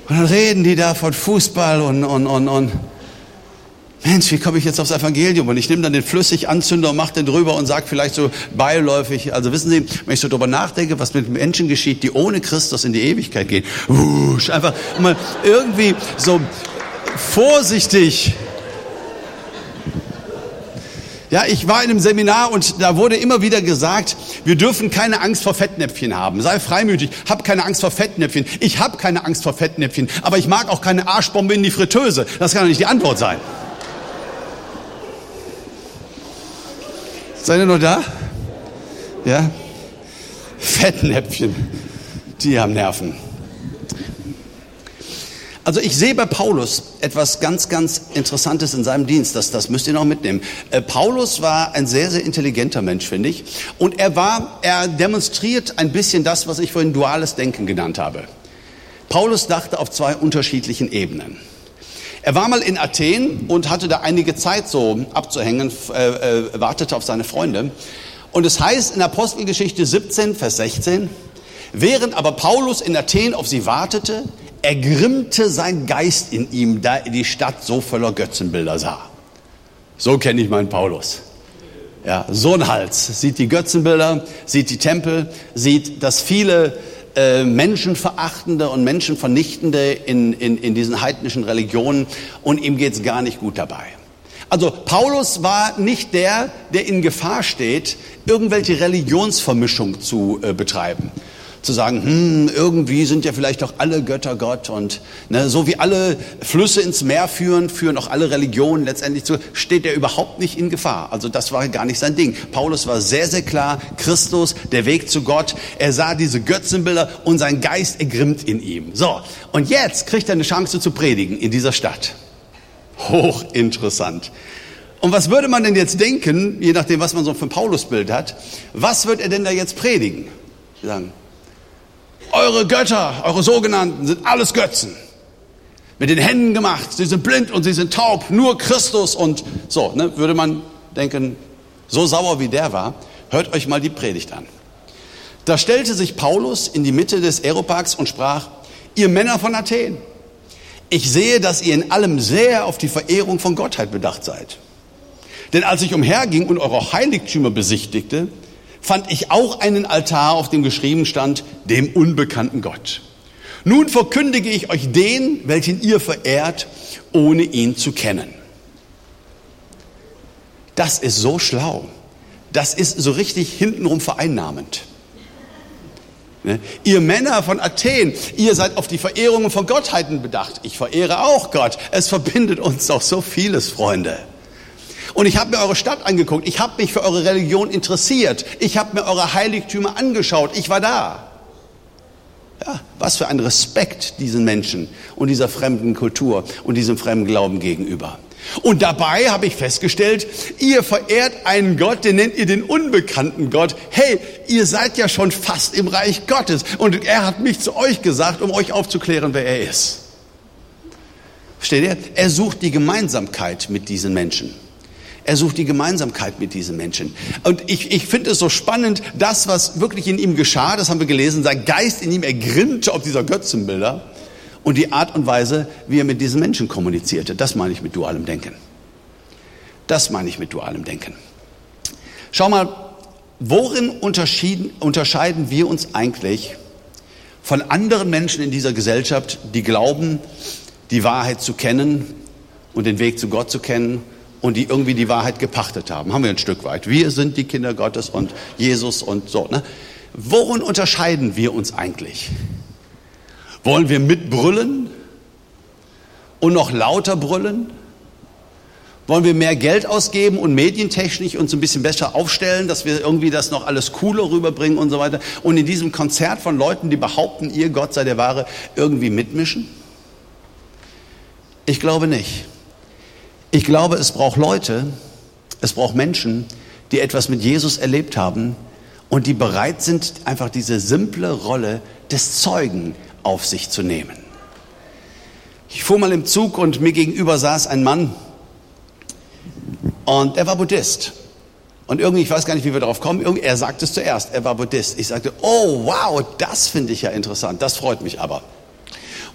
Und dann reden die da von Fußball und, und, und, und Mensch, wie komme ich jetzt aufs Evangelium? Und ich nehme dann den Flüssiganzünder und mache den drüber und sage vielleicht so beiläufig, also wissen Sie, wenn ich so drüber nachdenke, was mit Menschen geschieht, die ohne Christus in die Ewigkeit gehen, wusch, einfach mal irgendwie so vorsichtig ja, ich war in einem Seminar und da wurde immer wieder gesagt, wir dürfen keine Angst vor Fettnäpfchen haben. Sei freimütig, hab keine Angst vor Fettnäpfchen. Ich habe keine Angst vor Fettnäpfchen, aber ich mag auch keine Arschbombe in die Fritteuse. Das kann doch nicht die Antwort sein. Seid ihr noch da? Ja? Fettnäpfchen, die haben Nerven. Also ich sehe bei Paulus etwas ganz, ganz Interessantes in seinem Dienst. Das, das müsst ihr noch mitnehmen. Äh, Paulus war ein sehr, sehr intelligenter Mensch, finde ich. Und er war, er demonstriert ein bisschen das, was ich vorhin duales Denken genannt habe. Paulus dachte auf zwei unterschiedlichen Ebenen. Er war mal in Athen und hatte da einige Zeit so abzuhängen, äh, äh, wartete auf seine Freunde. Und es heißt in Apostelgeschichte 17, Vers 16, während aber Paulus in Athen auf sie wartete, ergrimmte sein Geist in ihm, da er die Stadt so voller Götzenbilder sah. So kenne ich meinen Paulus. Ja, so ein Hals. Sieht die Götzenbilder, sieht die Tempel, sieht das viele äh, menschenverachtende und menschenvernichtende in, in, in diesen heidnischen Religionen und ihm geht's gar nicht gut dabei. Also Paulus war nicht der, der in Gefahr steht, irgendwelche Religionsvermischung zu äh, betreiben zu sagen, hm, irgendwie sind ja vielleicht auch alle Götter Gott und ne, so wie alle Flüsse ins Meer führen, führen auch alle Religionen letztendlich zu, steht er überhaupt nicht in Gefahr. Also das war gar nicht sein Ding. Paulus war sehr, sehr klar, Christus, der Weg zu Gott. Er sah diese Götzenbilder und sein Geist ergrimmt in ihm. So, und jetzt kriegt er eine Chance zu predigen in dieser Stadt. Hochinteressant. Und was würde man denn jetzt denken, je nachdem, was man so für ein Paulusbild hat, was wird er denn da jetzt predigen? Sie sagen, eure Götter, eure sogenannten, sind alles Götzen. Mit den Händen gemacht. Sie sind blind und sie sind taub. Nur Christus und so. Ne, würde man denken, so sauer wie der war, hört euch mal die Predigt an. Da stellte sich Paulus in die Mitte des Aeroparks und sprach, ihr Männer von Athen, ich sehe, dass ihr in allem sehr auf die Verehrung von Gottheit bedacht seid. Denn als ich umherging und eure Heiligtümer besichtigte, fand ich auch einen Altar, auf dem geschrieben stand, dem unbekannten Gott. Nun verkündige ich euch den, welchen ihr verehrt, ohne ihn zu kennen. Das ist so schlau. Das ist so richtig hintenrum vereinnahmend. Ne? Ihr Männer von Athen, ihr seid auf die Verehrungen von Gottheiten bedacht. Ich verehre auch Gott. Es verbindet uns doch so vieles, Freunde. Und ich habe mir eure Stadt angeguckt. Ich habe mich für eure Religion interessiert. Ich habe mir eure Heiligtümer angeschaut. Ich war da. Ja, was für ein Respekt diesen Menschen und dieser fremden Kultur und diesem fremden Glauben gegenüber. Und dabei habe ich festgestellt, ihr verehrt einen Gott, den nennt ihr den unbekannten Gott. Hey, ihr seid ja schon fast im Reich Gottes. Und er hat mich zu euch gesagt, um euch aufzuklären, wer er ist. Versteht ihr? Er sucht die Gemeinsamkeit mit diesen Menschen. Er sucht die Gemeinsamkeit mit diesen Menschen. Und ich, ich finde es so spannend, das, was wirklich in ihm geschah, das haben wir gelesen, sein Geist in ihm ergrimmte auf dieser Götzenbilder und die Art und Weise, wie er mit diesen Menschen kommunizierte. Das meine ich mit dualem Denken. Das meine ich mit dualem Denken. Schau mal, worin unterscheiden wir uns eigentlich von anderen Menschen in dieser Gesellschaft, die glauben, die Wahrheit zu kennen und den Weg zu Gott zu kennen und die irgendwie die Wahrheit gepachtet haben. Haben wir ein Stück weit. Wir sind die Kinder Gottes und Jesus und so. Ne? Worin unterscheiden wir uns eigentlich? Wollen wir mitbrüllen und noch lauter brüllen? Wollen wir mehr Geld ausgeben und medientechnisch uns ein bisschen besser aufstellen, dass wir irgendwie das noch alles cooler rüberbringen und so weiter? Und in diesem Konzert von Leuten, die behaupten, ihr Gott sei der Wahre, irgendwie mitmischen? Ich glaube nicht. Ich glaube, es braucht Leute, es braucht Menschen, die etwas mit Jesus erlebt haben und die bereit sind, einfach diese simple Rolle des Zeugen auf sich zu nehmen. Ich fuhr mal im Zug und mir gegenüber saß ein Mann und er war Buddhist. Und irgendwie, ich weiß gar nicht, wie wir darauf kommen, er sagte es zuerst, er war Buddhist. Ich sagte, oh wow, das finde ich ja interessant, das freut mich aber.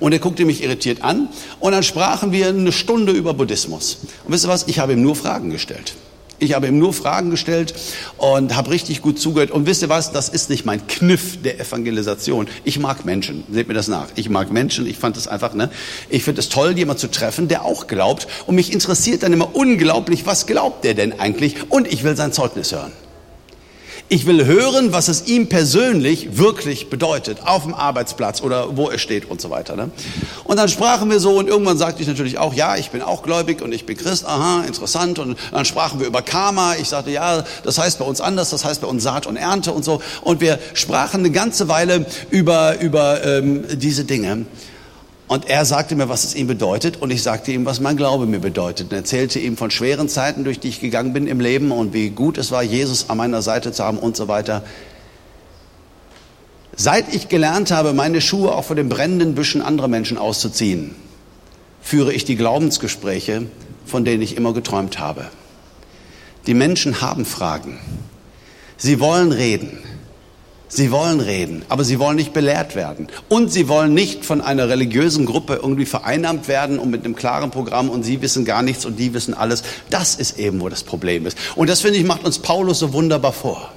Und er guckte mich irritiert an und dann sprachen wir eine Stunde über Buddhismus. Und wisst ihr was, ich habe ihm nur Fragen gestellt. Ich habe ihm nur Fragen gestellt und habe richtig gut zugehört. Und wisst ihr was, das ist nicht mein Kniff der Evangelisation. Ich mag Menschen, seht mir das nach. Ich mag Menschen, ich fand es einfach, ne? Ich finde es toll, jemand zu treffen, der auch glaubt. Und mich interessiert dann immer unglaublich, was glaubt der denn eigentlich? Und ich will sein Zeugnis hören. Ich will hören, was es ihm persönlich wirklich bedeutet, auf dem Arbeitsplatz oder wo er steht und so weiter. Ne? Und dann sprachen wir so und irgendwann sagte ich natürlich auch, ja, ich bin auch gläubig und ich bin Christ, aha, interessant. Und dann sprachen wir über Karma. Ich sagte, ja, das heißt bei uns anders, das heißt bei uns Saat und Ernte und so. Und wir sprachen eine ganze Weile über, über ähm, diese Dinge. Und er sagte mir, was es ihm bedeutet, und ich sagte ihm, was mein Glaube mir bedeutet. Und erzählte ihm von schweren Zeiten, durch die ich gegangen bin im Leben und wie gut es war, Jesus an meiner Seite zu haben und so weiter. Seit ich gelernt habe, meine Schuhe auch vor den brennenden Büschen anderer Menschen auszuziehen, führe ich die Glaubensgespräche, von denen ich immer geträumt habe. Die Menschen haben Fragen. Sie wollen reden. Sie wollen reden, aber sie wollen nicht belehrt werden. Und sie wollen nicht von einer religiösen Gruppe irgendwie vereinnahmt werden und mit einem klaren Programm und sie wissen gar nichts und die wissen alles. Das ist eben, wo das Problem ist. Und das finde ich macht uns Paulus so wunderbar vor.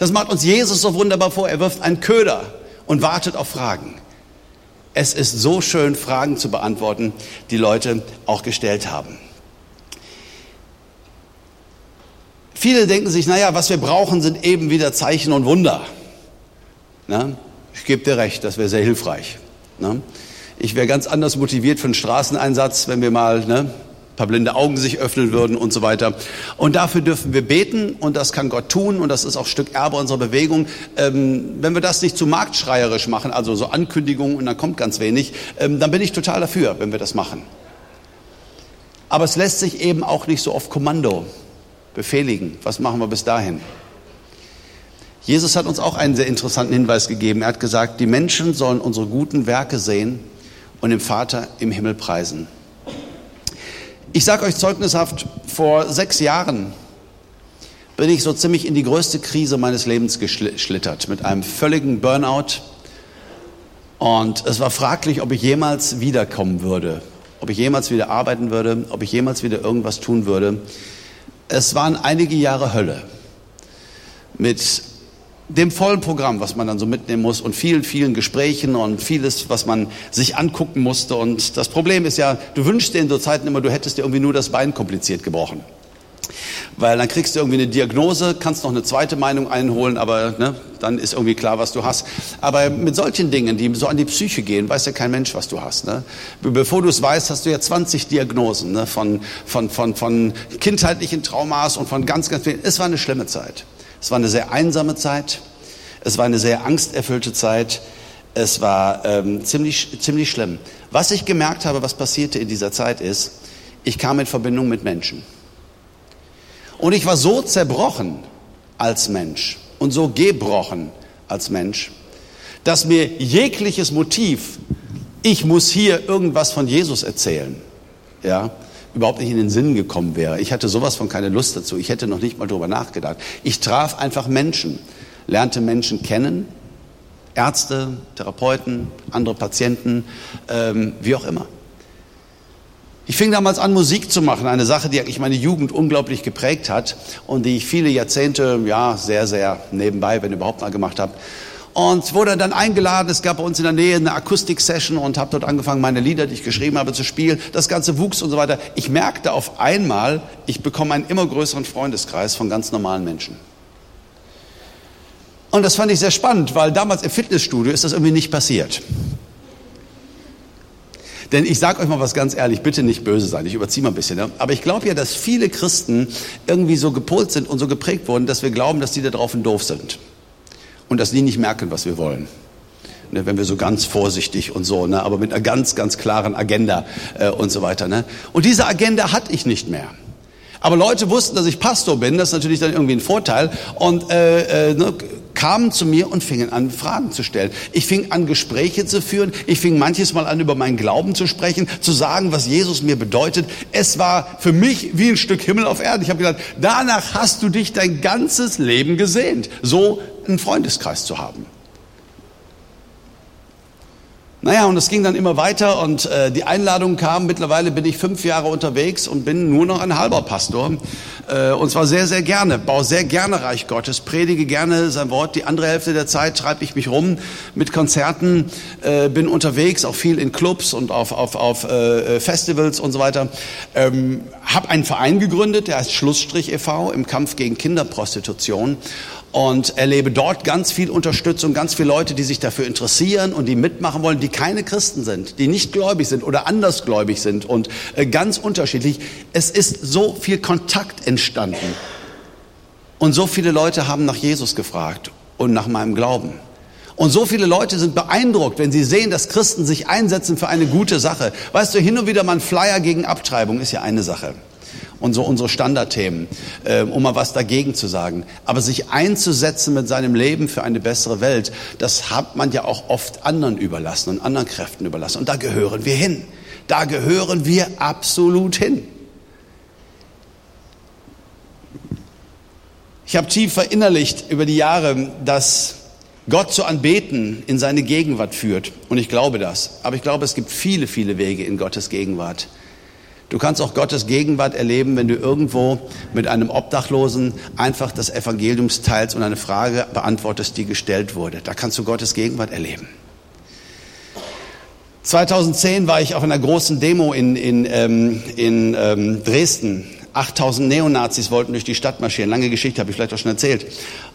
Das macht uns Jesus so wunderbar vor. Er wirft einen Köder und wartet auf Fragen. Es ist so schön, Fragen zu beantworten, die Leute auch gestellt haben. Viele denken sich, naja, was wir brauchen, sind eben wieder Zeichen und Wunder. Na? Ich gebe dir recht, das wäre sehr hilfreich. Na? Ich wäre ganz anders motiviert für einen Straßeneinsatz, wenn wir mal ne, paar blinde Augen sich öffnen würden und so weiter. Und dafür dürfen wir beten und das kann Gott tun und das ist auch Stück Erbe unserer Bewegung. Ähm, wenn wir das nicht zu marktschreierisch machen, also so Ankündigungen und dann kommt ganz wenig, ähm, dann bin ich total dafür, wenn wir das machen. Aber es lässt sich eben auch nicht so auf Kommando befehligen. Was machen wir bis dahin? Jesus hat uns auch einen sehr interessanten Hinweis gegeben. Er hat gesagt, die Menschen sollen unsere guten Werke sehen und den Vater im Himmel preisen. Ich sage euch zeugnishaft, vor sechs Jahren bin ich so ziemlich in die größte Krise meines Lebens geschlittert, mit einem völligen Burnout. Und es war fraglich, ob ich jemals wiederkommen würde, ob ich jemals wieder arbeiten würde, ob ich jemals wieder irgendwas tun würde. Es waren einige Jahre Hölle mit dem vollen Programm, was man dann so mitnehmen muss und vielen, vielen Gesprächen und vieles, was man sich angucken musste. Und das Problem ist ja, du wünschst dir in so Zeiten immer, du hättest dir irgendwie nur das Bein kompliziert gebrochen. Weil dann kriegst du irgendwie eine Diagnose, kannst noch eine zweite Meinung einholen, aber ne, dann ist irgendwie klar, was du hast. Aber mit solchen Dingen, die so an die Psyche gehen, weiß ja kein Mensch, was du hast. Ne? Bevor du es weißt, hast du ja 20 Diagnosen ne? von, von, von, von kindheitlichen Traumas und von ganz, ganz vielen. Es war eine schlimme Zeit. Es war eine sehr einsame Zeit. Es war eine sehr angsterfüllte Zeit. Es war ähm, ziemlich, ziemlich schlimm. Was ich gemerkt habe, was passierte in dieser Zeit ist, ich kam in Verbindung mit Menschen. Und ich war so zerbrochen als Mensch und so gebrochen als Mensch, dass mir jegliches Motiv, ich muss hier irgendwas von Jesus erzählen, ja, überhaupt nicht in den Sinn gekommen wäre. Ich hatte sowas von keine Lust dazu. Ich hätte noch nicht mal darüber nachgedacht. Ich traf einfach Menschen, lernte Menschen kennen, Ärzte, Therapeuten, andere Patienten, ähm, wie auch immer. Ich fing damals an, Musik zu machen, eine Sache, die eigentlich meine Jugend unglaublich geprägt hat und die ich viele Jahrzehnte, ja, sehr, sehr nebenbei, wenn überhaupt mal gemacht habe und wurde dann eingeladen. Es gab bei uns in der Nähe eine Akustik-Session und habe dort angefangen, meine Lieder, die ich geschrieben habe, zu spielen. Das Ganze wuchs und so weiter. Ich merkte auf einmal, ich bekomme einen immer größeren Freundeskreis von ganz normalen Menschen. Und das fand ich sehr spannend, weil damals im Fitnessstudio ist das irgendwie nicht passiert. Denn ich sage euch mal was ganz ehrlich, bitte nicht böse sein, ich überziehe mal ein bisschen. Ne? Aber ich glaube ja, dass viele Christen irgendwie so gepolt sind und so geprägt wurden, dass wir glauben, dass die da drauf doof sind und dass die nicht merken, was wir wollen. Ne, wenn wir so ganz vorsichtig und so, ne, aber mit einer ganz, ganz klaren Agenda äh, und so weiter. Ne. Und diese Agenda hatte ich nicht mehr. Aber Leute wussten, dass ich Pastor bin, das ist natürlich dann irgendwie ein Vorteil und äh, äh, ne, kamen zu mir und fingen an, Fragen zu stellen. Ich fing an, Gespräche zu führen. Ich fing manches Mal an, über meinen Glauben zu sprechen, zu sagen, was Jesus mir bedeutet. Es war für mich wie ein Stück Himmel auf Erden. Ich habe gedacht, danach hast du dich dein ganzes Leben gesehnt, so einen Freundeskreis zu haben. Naja, und es ging dann immer weiter und äh, die Einladung kam. Mittlerweile bin ich fünf Jahre unterwegs und bin nur noch ein halber Pastor. Äh, und zwar sehr, sehr gerne. Baue sehr gerne Reich Gottes, predige gerne sein Wort. Die andere Hälfte der Zeit treibe ich mich rum mit Konzerten, äh, bin unterwegs, auch viel in Clubs und auf, auf, auf äh, Festivals und so weiter. Ähm, habe einen Verein gegründet, der heißt Schlussstrich e.V. im Kampf gegen Kinderprostitution und erlebe dort ganz viel Unterstützung, ganz viele Leute, die sich dafür interessieren und die mitmachen wollen, die keine Christen sind, die nicht gläubig sind oder andersgläubig sind und äh, ganz unterschiedlich. Es ist so viel Kontakt entstanden. Und so viele Leute haben nach Jesus gefragt und nach meinem Glauben. Und so viele Leute sind beeindruckt, wenn sie sehen, dass Christen sich einsetzen für eine gute Sache. Weißt du, hin und wieder mal ein Flyer gegen Abtreibung ist ja eine Sache und so unsere Standardthemen, äh, um mal was dagegen zu sagen. Aber sich einzusetzen mit seinem Leben für eine bessere Welt, das hat man ja auch oft anderen überlassen und anderen Kräften überlassen. Und da gehören wir hin. Da gehören wir absolut hin. Ich habe tief verinnerlicht über die Jahre, dass Gott zu anbeten in seine Gegenwart führt. Und ich glaube das. Aber ich glaube, es gibt viele, viele Wege in Gottes Gegenwart. Du kannst auch Gottes Gegenwart erleben, wenn du irgendwo mit einem Obdachlosen einfach das Evangelium teilst und eine Frage beantwortest, die gestellt wurde. Da kannst du Gottes Gegenwart erleben. 2010 war ich auf einer großen Demo in, in, ähm, in ähm, Dresden 8000 Neonazis wollten durch die Stadt marschieren. Lange Geschichte, habe ich vielleicht auch schon erzählt.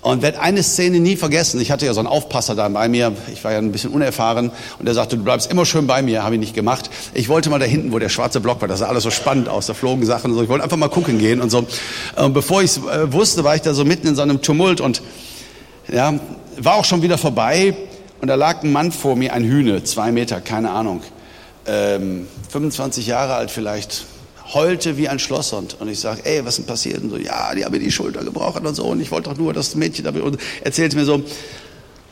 Und werde eine Szene nie vergessen. Ich hatte ja so einen Aufpasser da bei mir. Ich war ja ein bisschen unerfahren. Und er sagte, du bleibst immer schön bei mir. Habe ich nicht gemacht. Ich wollte mal da hinten, wo der schwarze Block war. Das sah alles so spannend aus. Da flogen Sachen und so. Ich wollte einfach mal gucken gehen und so. Und bevor ich es äh, wusste, war ich da so mitten in so einem Tumult und ja, war auch schon wieder vorbei. Und da lag ein Mann vor mir, ein Hühne, zwei Meter, keine Ahnung. Ähm, 25 Jahre alt vielleicht, heulte wie ein Schlosshund. Und ich sage, ey, was ist denn passiert? Und so, ja, die haben mir die Schulter gebrochen und so. Und ich wollte doch nur das Mädchen da und erzählte mir so.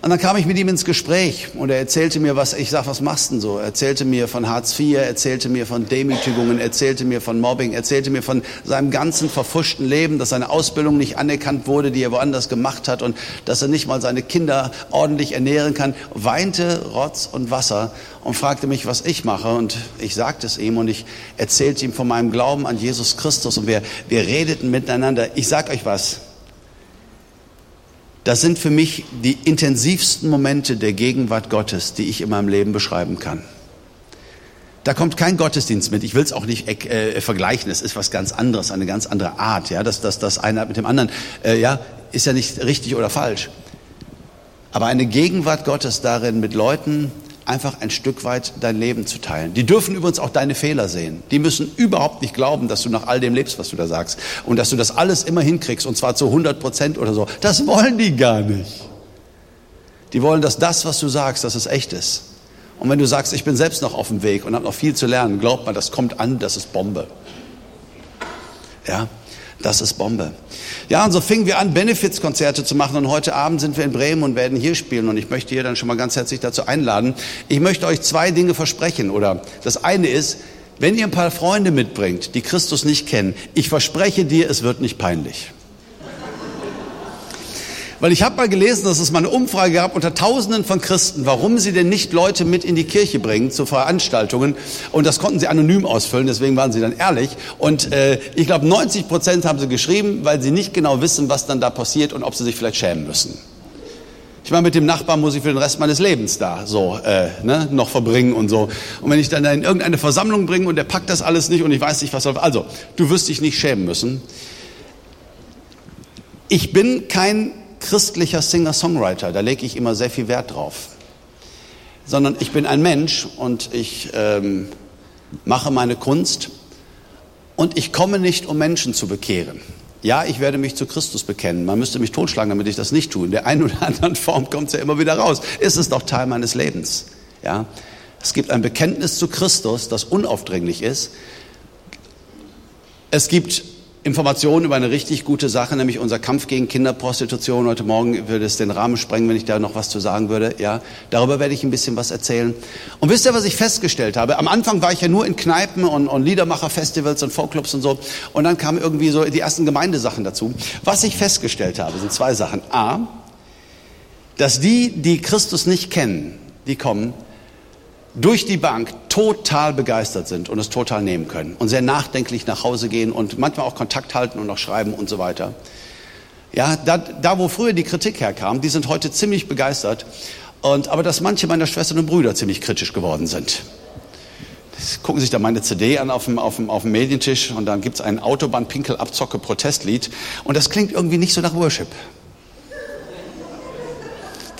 Und dann kam ich mit ihm ins Gespräch und er erzählte mir, was ich sag, was machst du denn so? Er erzählte mir von Hartz IV, erzählte mir von Demütigungen, erzählte mir von Mobbing, erzählte mir von seinem ganzen verfuschten Leben, dass seine Ausbildung nicht anerkannt wurde, die er woanders gemacht hat und dass er nicht mal seine Kinder ordentlich ernähren kann, weinte Rotz und Wasser und fragte mich, was ich mache. Und ich sagte es ihm und ich erzählte ihm von meinem Glauben an Jesus Christus und wir, wir redeten miteinander. Ich sag euch was. Das sind für mich die intensivsten Momente der Gegenwart Gottes, die ich in meinem Leben beschreiben kann. Da kommt kein Gottesdienst mit. Ich will es auch nicht äh, vergleichen. Es ist was ganz anderes, eine ganz andere Art. Ja, das, das, das eine mit dem anderen. Äh, ja, ist ja nicht richtig oder falsch. Aber eine Gegenwart Gottes darin, mit Leuten einfach ein Stück weit dein Leben zu teilen. Die dürfen übrigens auch deine Fehler sehen. Die müssen überhaupt nicht glauben, dass du nach all dem lebst, was du da sagst. Und dass du das alles immer hinkriegst und zwar zu 100 Prozent oder so. Das wollen die gar nicht. Die wollen, dass das, was du sagst, dass es echt ist. Und wenn du sagst, ich bin selbst noch auf dem Weg und habe noch viel zu lernen, glaub mal, das kommt an, das ist Bombe. Ja, das ist Bombe. Ja, und so fingen wir an, Benefizkonzerte zu machen. Und heute Abend sind wir in Bremen und werden hier spielen. Und ich möchte hier dann schon mal ganz herzlich dazu einladen. Ich möchte euch zwei Dinge versprechen. Oder das eine ist, wenn ihr ein paar Freunde mitbringt, die Christus nicht kennen, ich verspreche dir, es wird nicht peinlich. Weil ich habe mal gelesen, dass es mal eine Umfrage gab unter Tausenden von Christen, warum sie denn nicht Leute mit in die Kirche bringen zu Veranstaltungen. Und das konnten sie anonym ausfüllen, deswegen waren sie dann ehrlich. Und äh, ich glaube, 90 Prozent haben sie geschrieben, weil sie nicht genau wissen, was dann da passiert und ob sie sich vielleicht schämen müssen. Ich meine, mit dem Nachbarn muss ich für den Rest meines Lebens da so äh, ne, noch verbringen und so. Und wenn ich dann in irgendeine Versammlung bringe und der packt das alles nicht und ich weiß nicht, was soll. Also, du wirst dich nicht schämen müssen. Ich bin kein christlicher Singer-Songwriter, da lege ich immer sehr viel Wert drauf. Sondern ich bin ein Mensch und ich ähm, mache meine Kunst und ich komme nicht, um Menschen zu bekehren. Ja, ich werde mich zu Christus bekennen. Man müsste mich totschlagen, damit ich das nicht tue. In der einen oder anderen Form kommt es ja immer wieder raus. Ist es doch Teil meines Lebens. Ja, es gibt ein Bekenntnis zu Christus, das unaufdringlich ist. Es gibt Informationen über eine richtig gute Sache, nämlich unser Kampf gegen Kinderprostitution. Heute Morgen würde es den Rahmen sprengen, wenn ich da noch was zu sagen würde. Ja, darüber werde ich ein bisschen was erzählen. Und wisst ihr, was ich festgestellt habe? Am Anfang war ich ja nur in Kneipen und, und Liedermacherfestivals und Folkclubs und so. Und dann kamen irgendwie so die ersten Gemeindesachen dazu. Was ich festgestellt habe, sind zwei Sachen. A, dass die, die Christus nicht kennen, die kommen, durch die Bank total begeistert sind und es total nehmen können und sehr nachdenklich nach Hause gehen und manchmal auch Kontakt halten und noch schreiben und so weiter. Ja, da, da wo früher die Kritik herkam, die sind heute ziemlich begeistert. Und, aber dass manche meiner Schwestern und Brüder ziemlich kritisch geworden sind. Das gucken sich da meine CD an auf dem, auf dem, auf dem Medientisch und dann gibt's ein Autobahn-Pinkel-Abzocke-Protestlied und das klingt irgendwie nicht so nach Worship.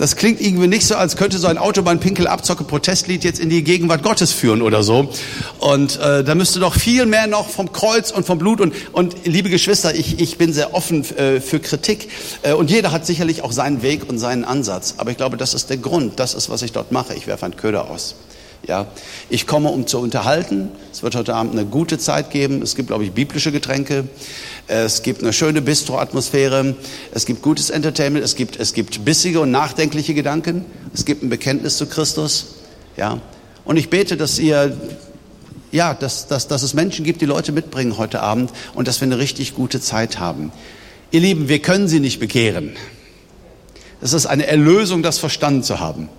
Das klingt irgendwie nicht so, als könnte so ein Autobahn-Pinkel-Abzocke-Protestlied jetzt in die Gegenwart Gottes führen oder so. Und äh, da müsste doch viel mehr noch vom Kreuz und vom Blut und, und liebe Geschwister, ich, ich bin sehr offen äh, für Kritik äh, und jeder hat sicherlich auch seinen Weg und seinen Ansatz. Aber ich glaube, das ist der Grund, das ist, was ich dort mache. Ich werfe einen Köder aus. Ja, ich komme, um zu unterhalten. Es wird heute Abend eine gute Zeit geben. Es gibt, glaube ich, biblische Getränke. Es gibt eine schöne Bistro-Atmosphäre. Es gibt gutes Entertainment. Es gibt, es gibt bissige und nachdenkliche Gedanken. Es gibt ein Bekenntnis zu Christus. Ja, und ich bete, dass ihr, ja, dass, dass, dass es Menschen gibt, die Leute mitbringen heute Abend und dass wir eine richtig gute Zeit haben. Ihr Lieben, wir können sie nicht bekehren. Es ist eine Erlösung, das verstanden zu haben.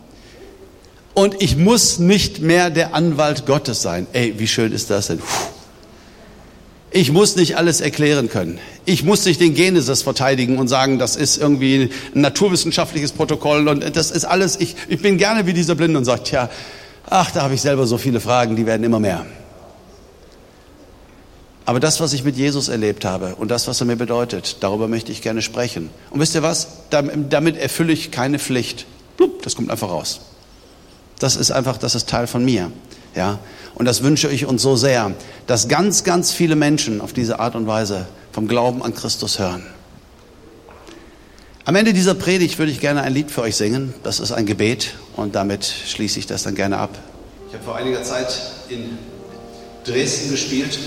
Und ich muss nicht mehr der Anwalt Gottes sein. Ey, wie schön ist das denn? Ich muss nicht alles erklären können. Ich muss nicht den Genesis verteidigen und sagen, das ist irgendwie ein naturwissenschaftliches Protokoll und das ist alles. Ich, ich bin gerne wie dieser Blinde und sage, tja, ach, da habe ich selber so viele Fragen, die werden immer mehr. Aber das, was ich mit Jesus erlebt habe und das, was er mir bedeutet, darüber möchte ich gerne sprechen. Und wisst ihr was? Damit erfülle ich keine Pflicht. Das kommt einfach raus. Das ist einfach, das ist Teil von mir. Ja? Und das wünsche ich uns so sehr, dass ganz, ganz viele Menschen auf diese Art und Weise vom Glauben an Christus hören. Am Ende dieser Predigt würde ich gerne ein Lied für euch singen. Das ist ein Gebet und damit schließe ich das dann gerne ab. Ich habe vor einiger Zeit in Dresden gespielt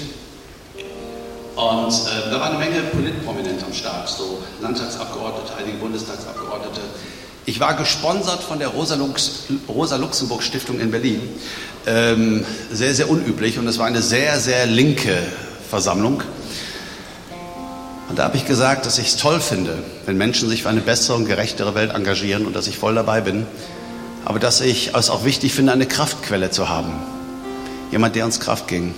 und äh, da war eine Menge Politprominente am Start, so Landtagsabgeordnete, einige Bundestagsabgeordnete. Ich war gesponsert von der Rosa-Luxemburg-Stiftung in Berlin. Ähm, sehr, sehr unüblich und es war eine sehr, sehr linke Versammlung. Und da habe ich gesagt, dass ich es toll finde, wenn Menschen sich für eine bessere und gerechtere Welt engagieren und dass ich voll dabei bin. Aber dass ich es auch wichtig finde, eine Kraftquelle zu haben. Jemand, der uns Kraft ging.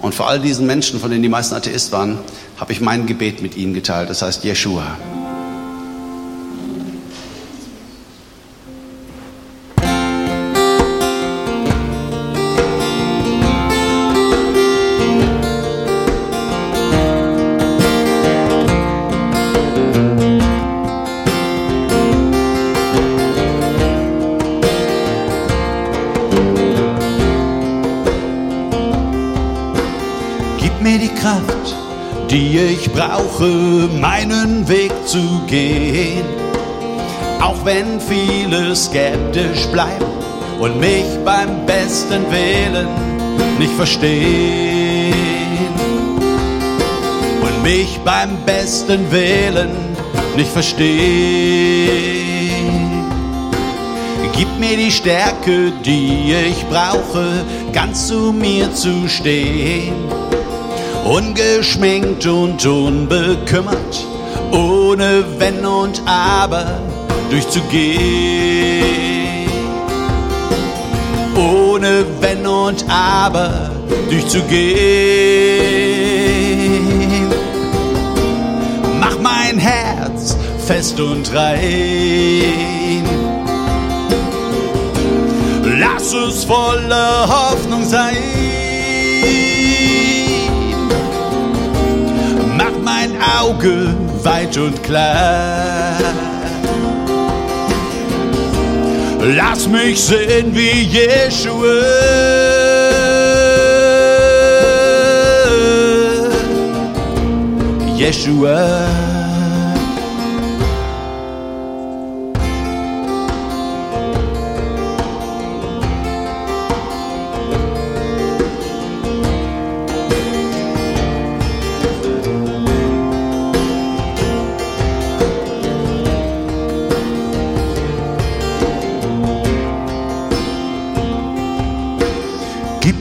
Und vor all diesen Menschen, von denen die meisten Atheist waren, habe ich mein Gebet mit ihnen geteilt. Das heißt Jeshua. Brauche meinen Weg zu gehen. Auch wenn viele skeptisch bleiben und mich beim besten Wählen nicht verstehen. Und mich beim besten Wählen nicht verstehen. Gib mir die Stärke, die ich brauche, ganz zu mir zu stehen ungeschminkt und unbekümmert, ohne Wenn und Aber durchzugehen. Ohne Wenn und Aber durchzugehen. Mach mein Herz fest und rein. Lass es voller Hoffnung sein. Auge weit und klar. Lass mich sehen wie Jeshua. Jeshua.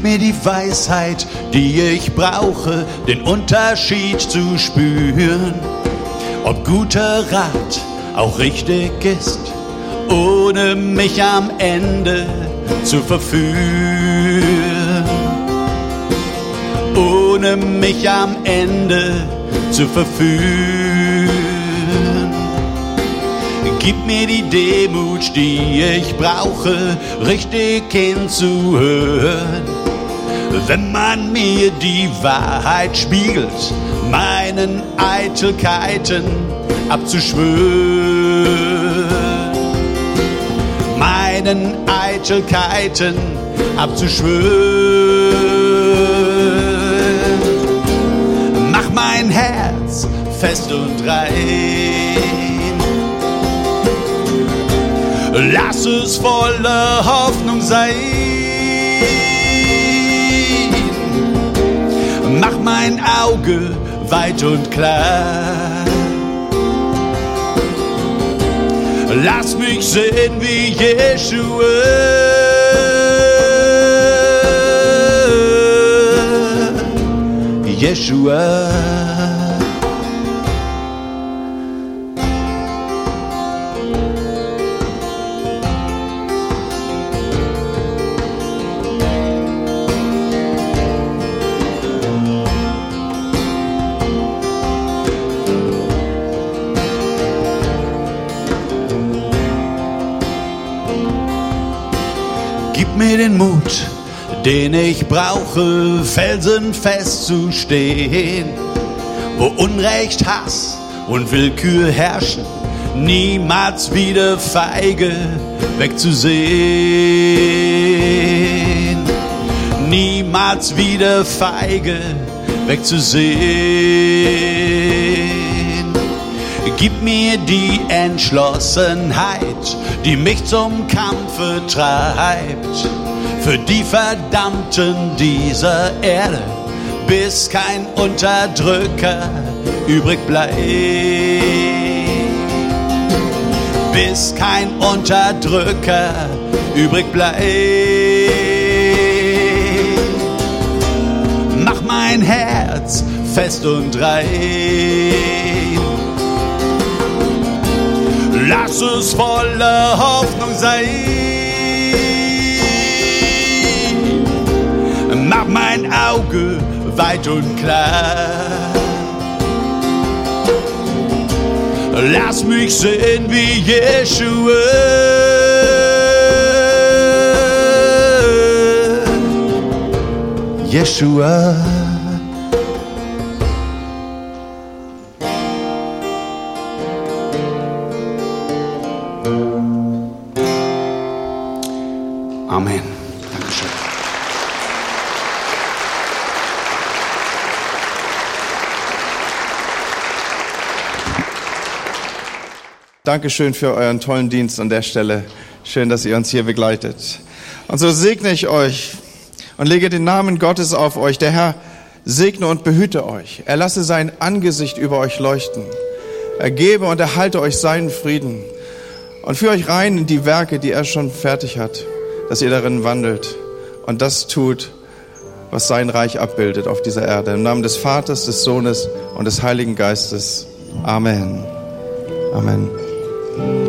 Mir die Weisheit, die ich brauche, den Unterschied zu spüren. Ob guter Rat auch richtig ist, ohne mich am Ende zu verführen. Ohne mich am Ende zu verführen. Gib mir die Demut, die ich brauche, richtig hinzuhören wenn man mir die Wahrheit spiegelt, meinen Eitelkeiten abzuschwören. Meinen Eitelkeiten abzuschwören. Mach mein Herz fest und rein. Lass es voller Hoffnung sein. Mein Auge weit und klar. Lass mich sehen wie Jeshua. Jeshua. Mir den Mut, den ich brauche, felsenfest zu stehen, wo Unrecht, Hass und Willkür herrschen, niemals wieder feige wegzusehen, niemals wieder feige wegzusehen. Gib mir die Entschlossenheit, die mich zum Kampfe treibt, für die Verdammten dieser Erde, bis kein Unterdrücker übrig bleibt. Bis kein Unterdrücker übrig bleibt. Mach mein Herz fest und rein. Lass es voller Hoffnung sein. Mach mein Auge weit und klar. Lass mich sehen wie Jeshua. Jeshua. Dankeschön für euren tollen Dienst an der Stelle. Schön, dass ihr uns hier begleitet. Und so segne ich euch und lege den Namen Gottes auf euch. Der Herr segne und behüte euch. Er lasse sein Angesicht über euch leuchten. Er gebe und erhalte euch seinen Frieden und führe euch rein in die Werke, die er schon fertig hat, dass ihr darin wandelt und das tut, was sein Reich abbildet auf dieser Erde. Im Namen des Vaters, des Sohnes und des Heiligen Geistes. Amen. Amen. thank you.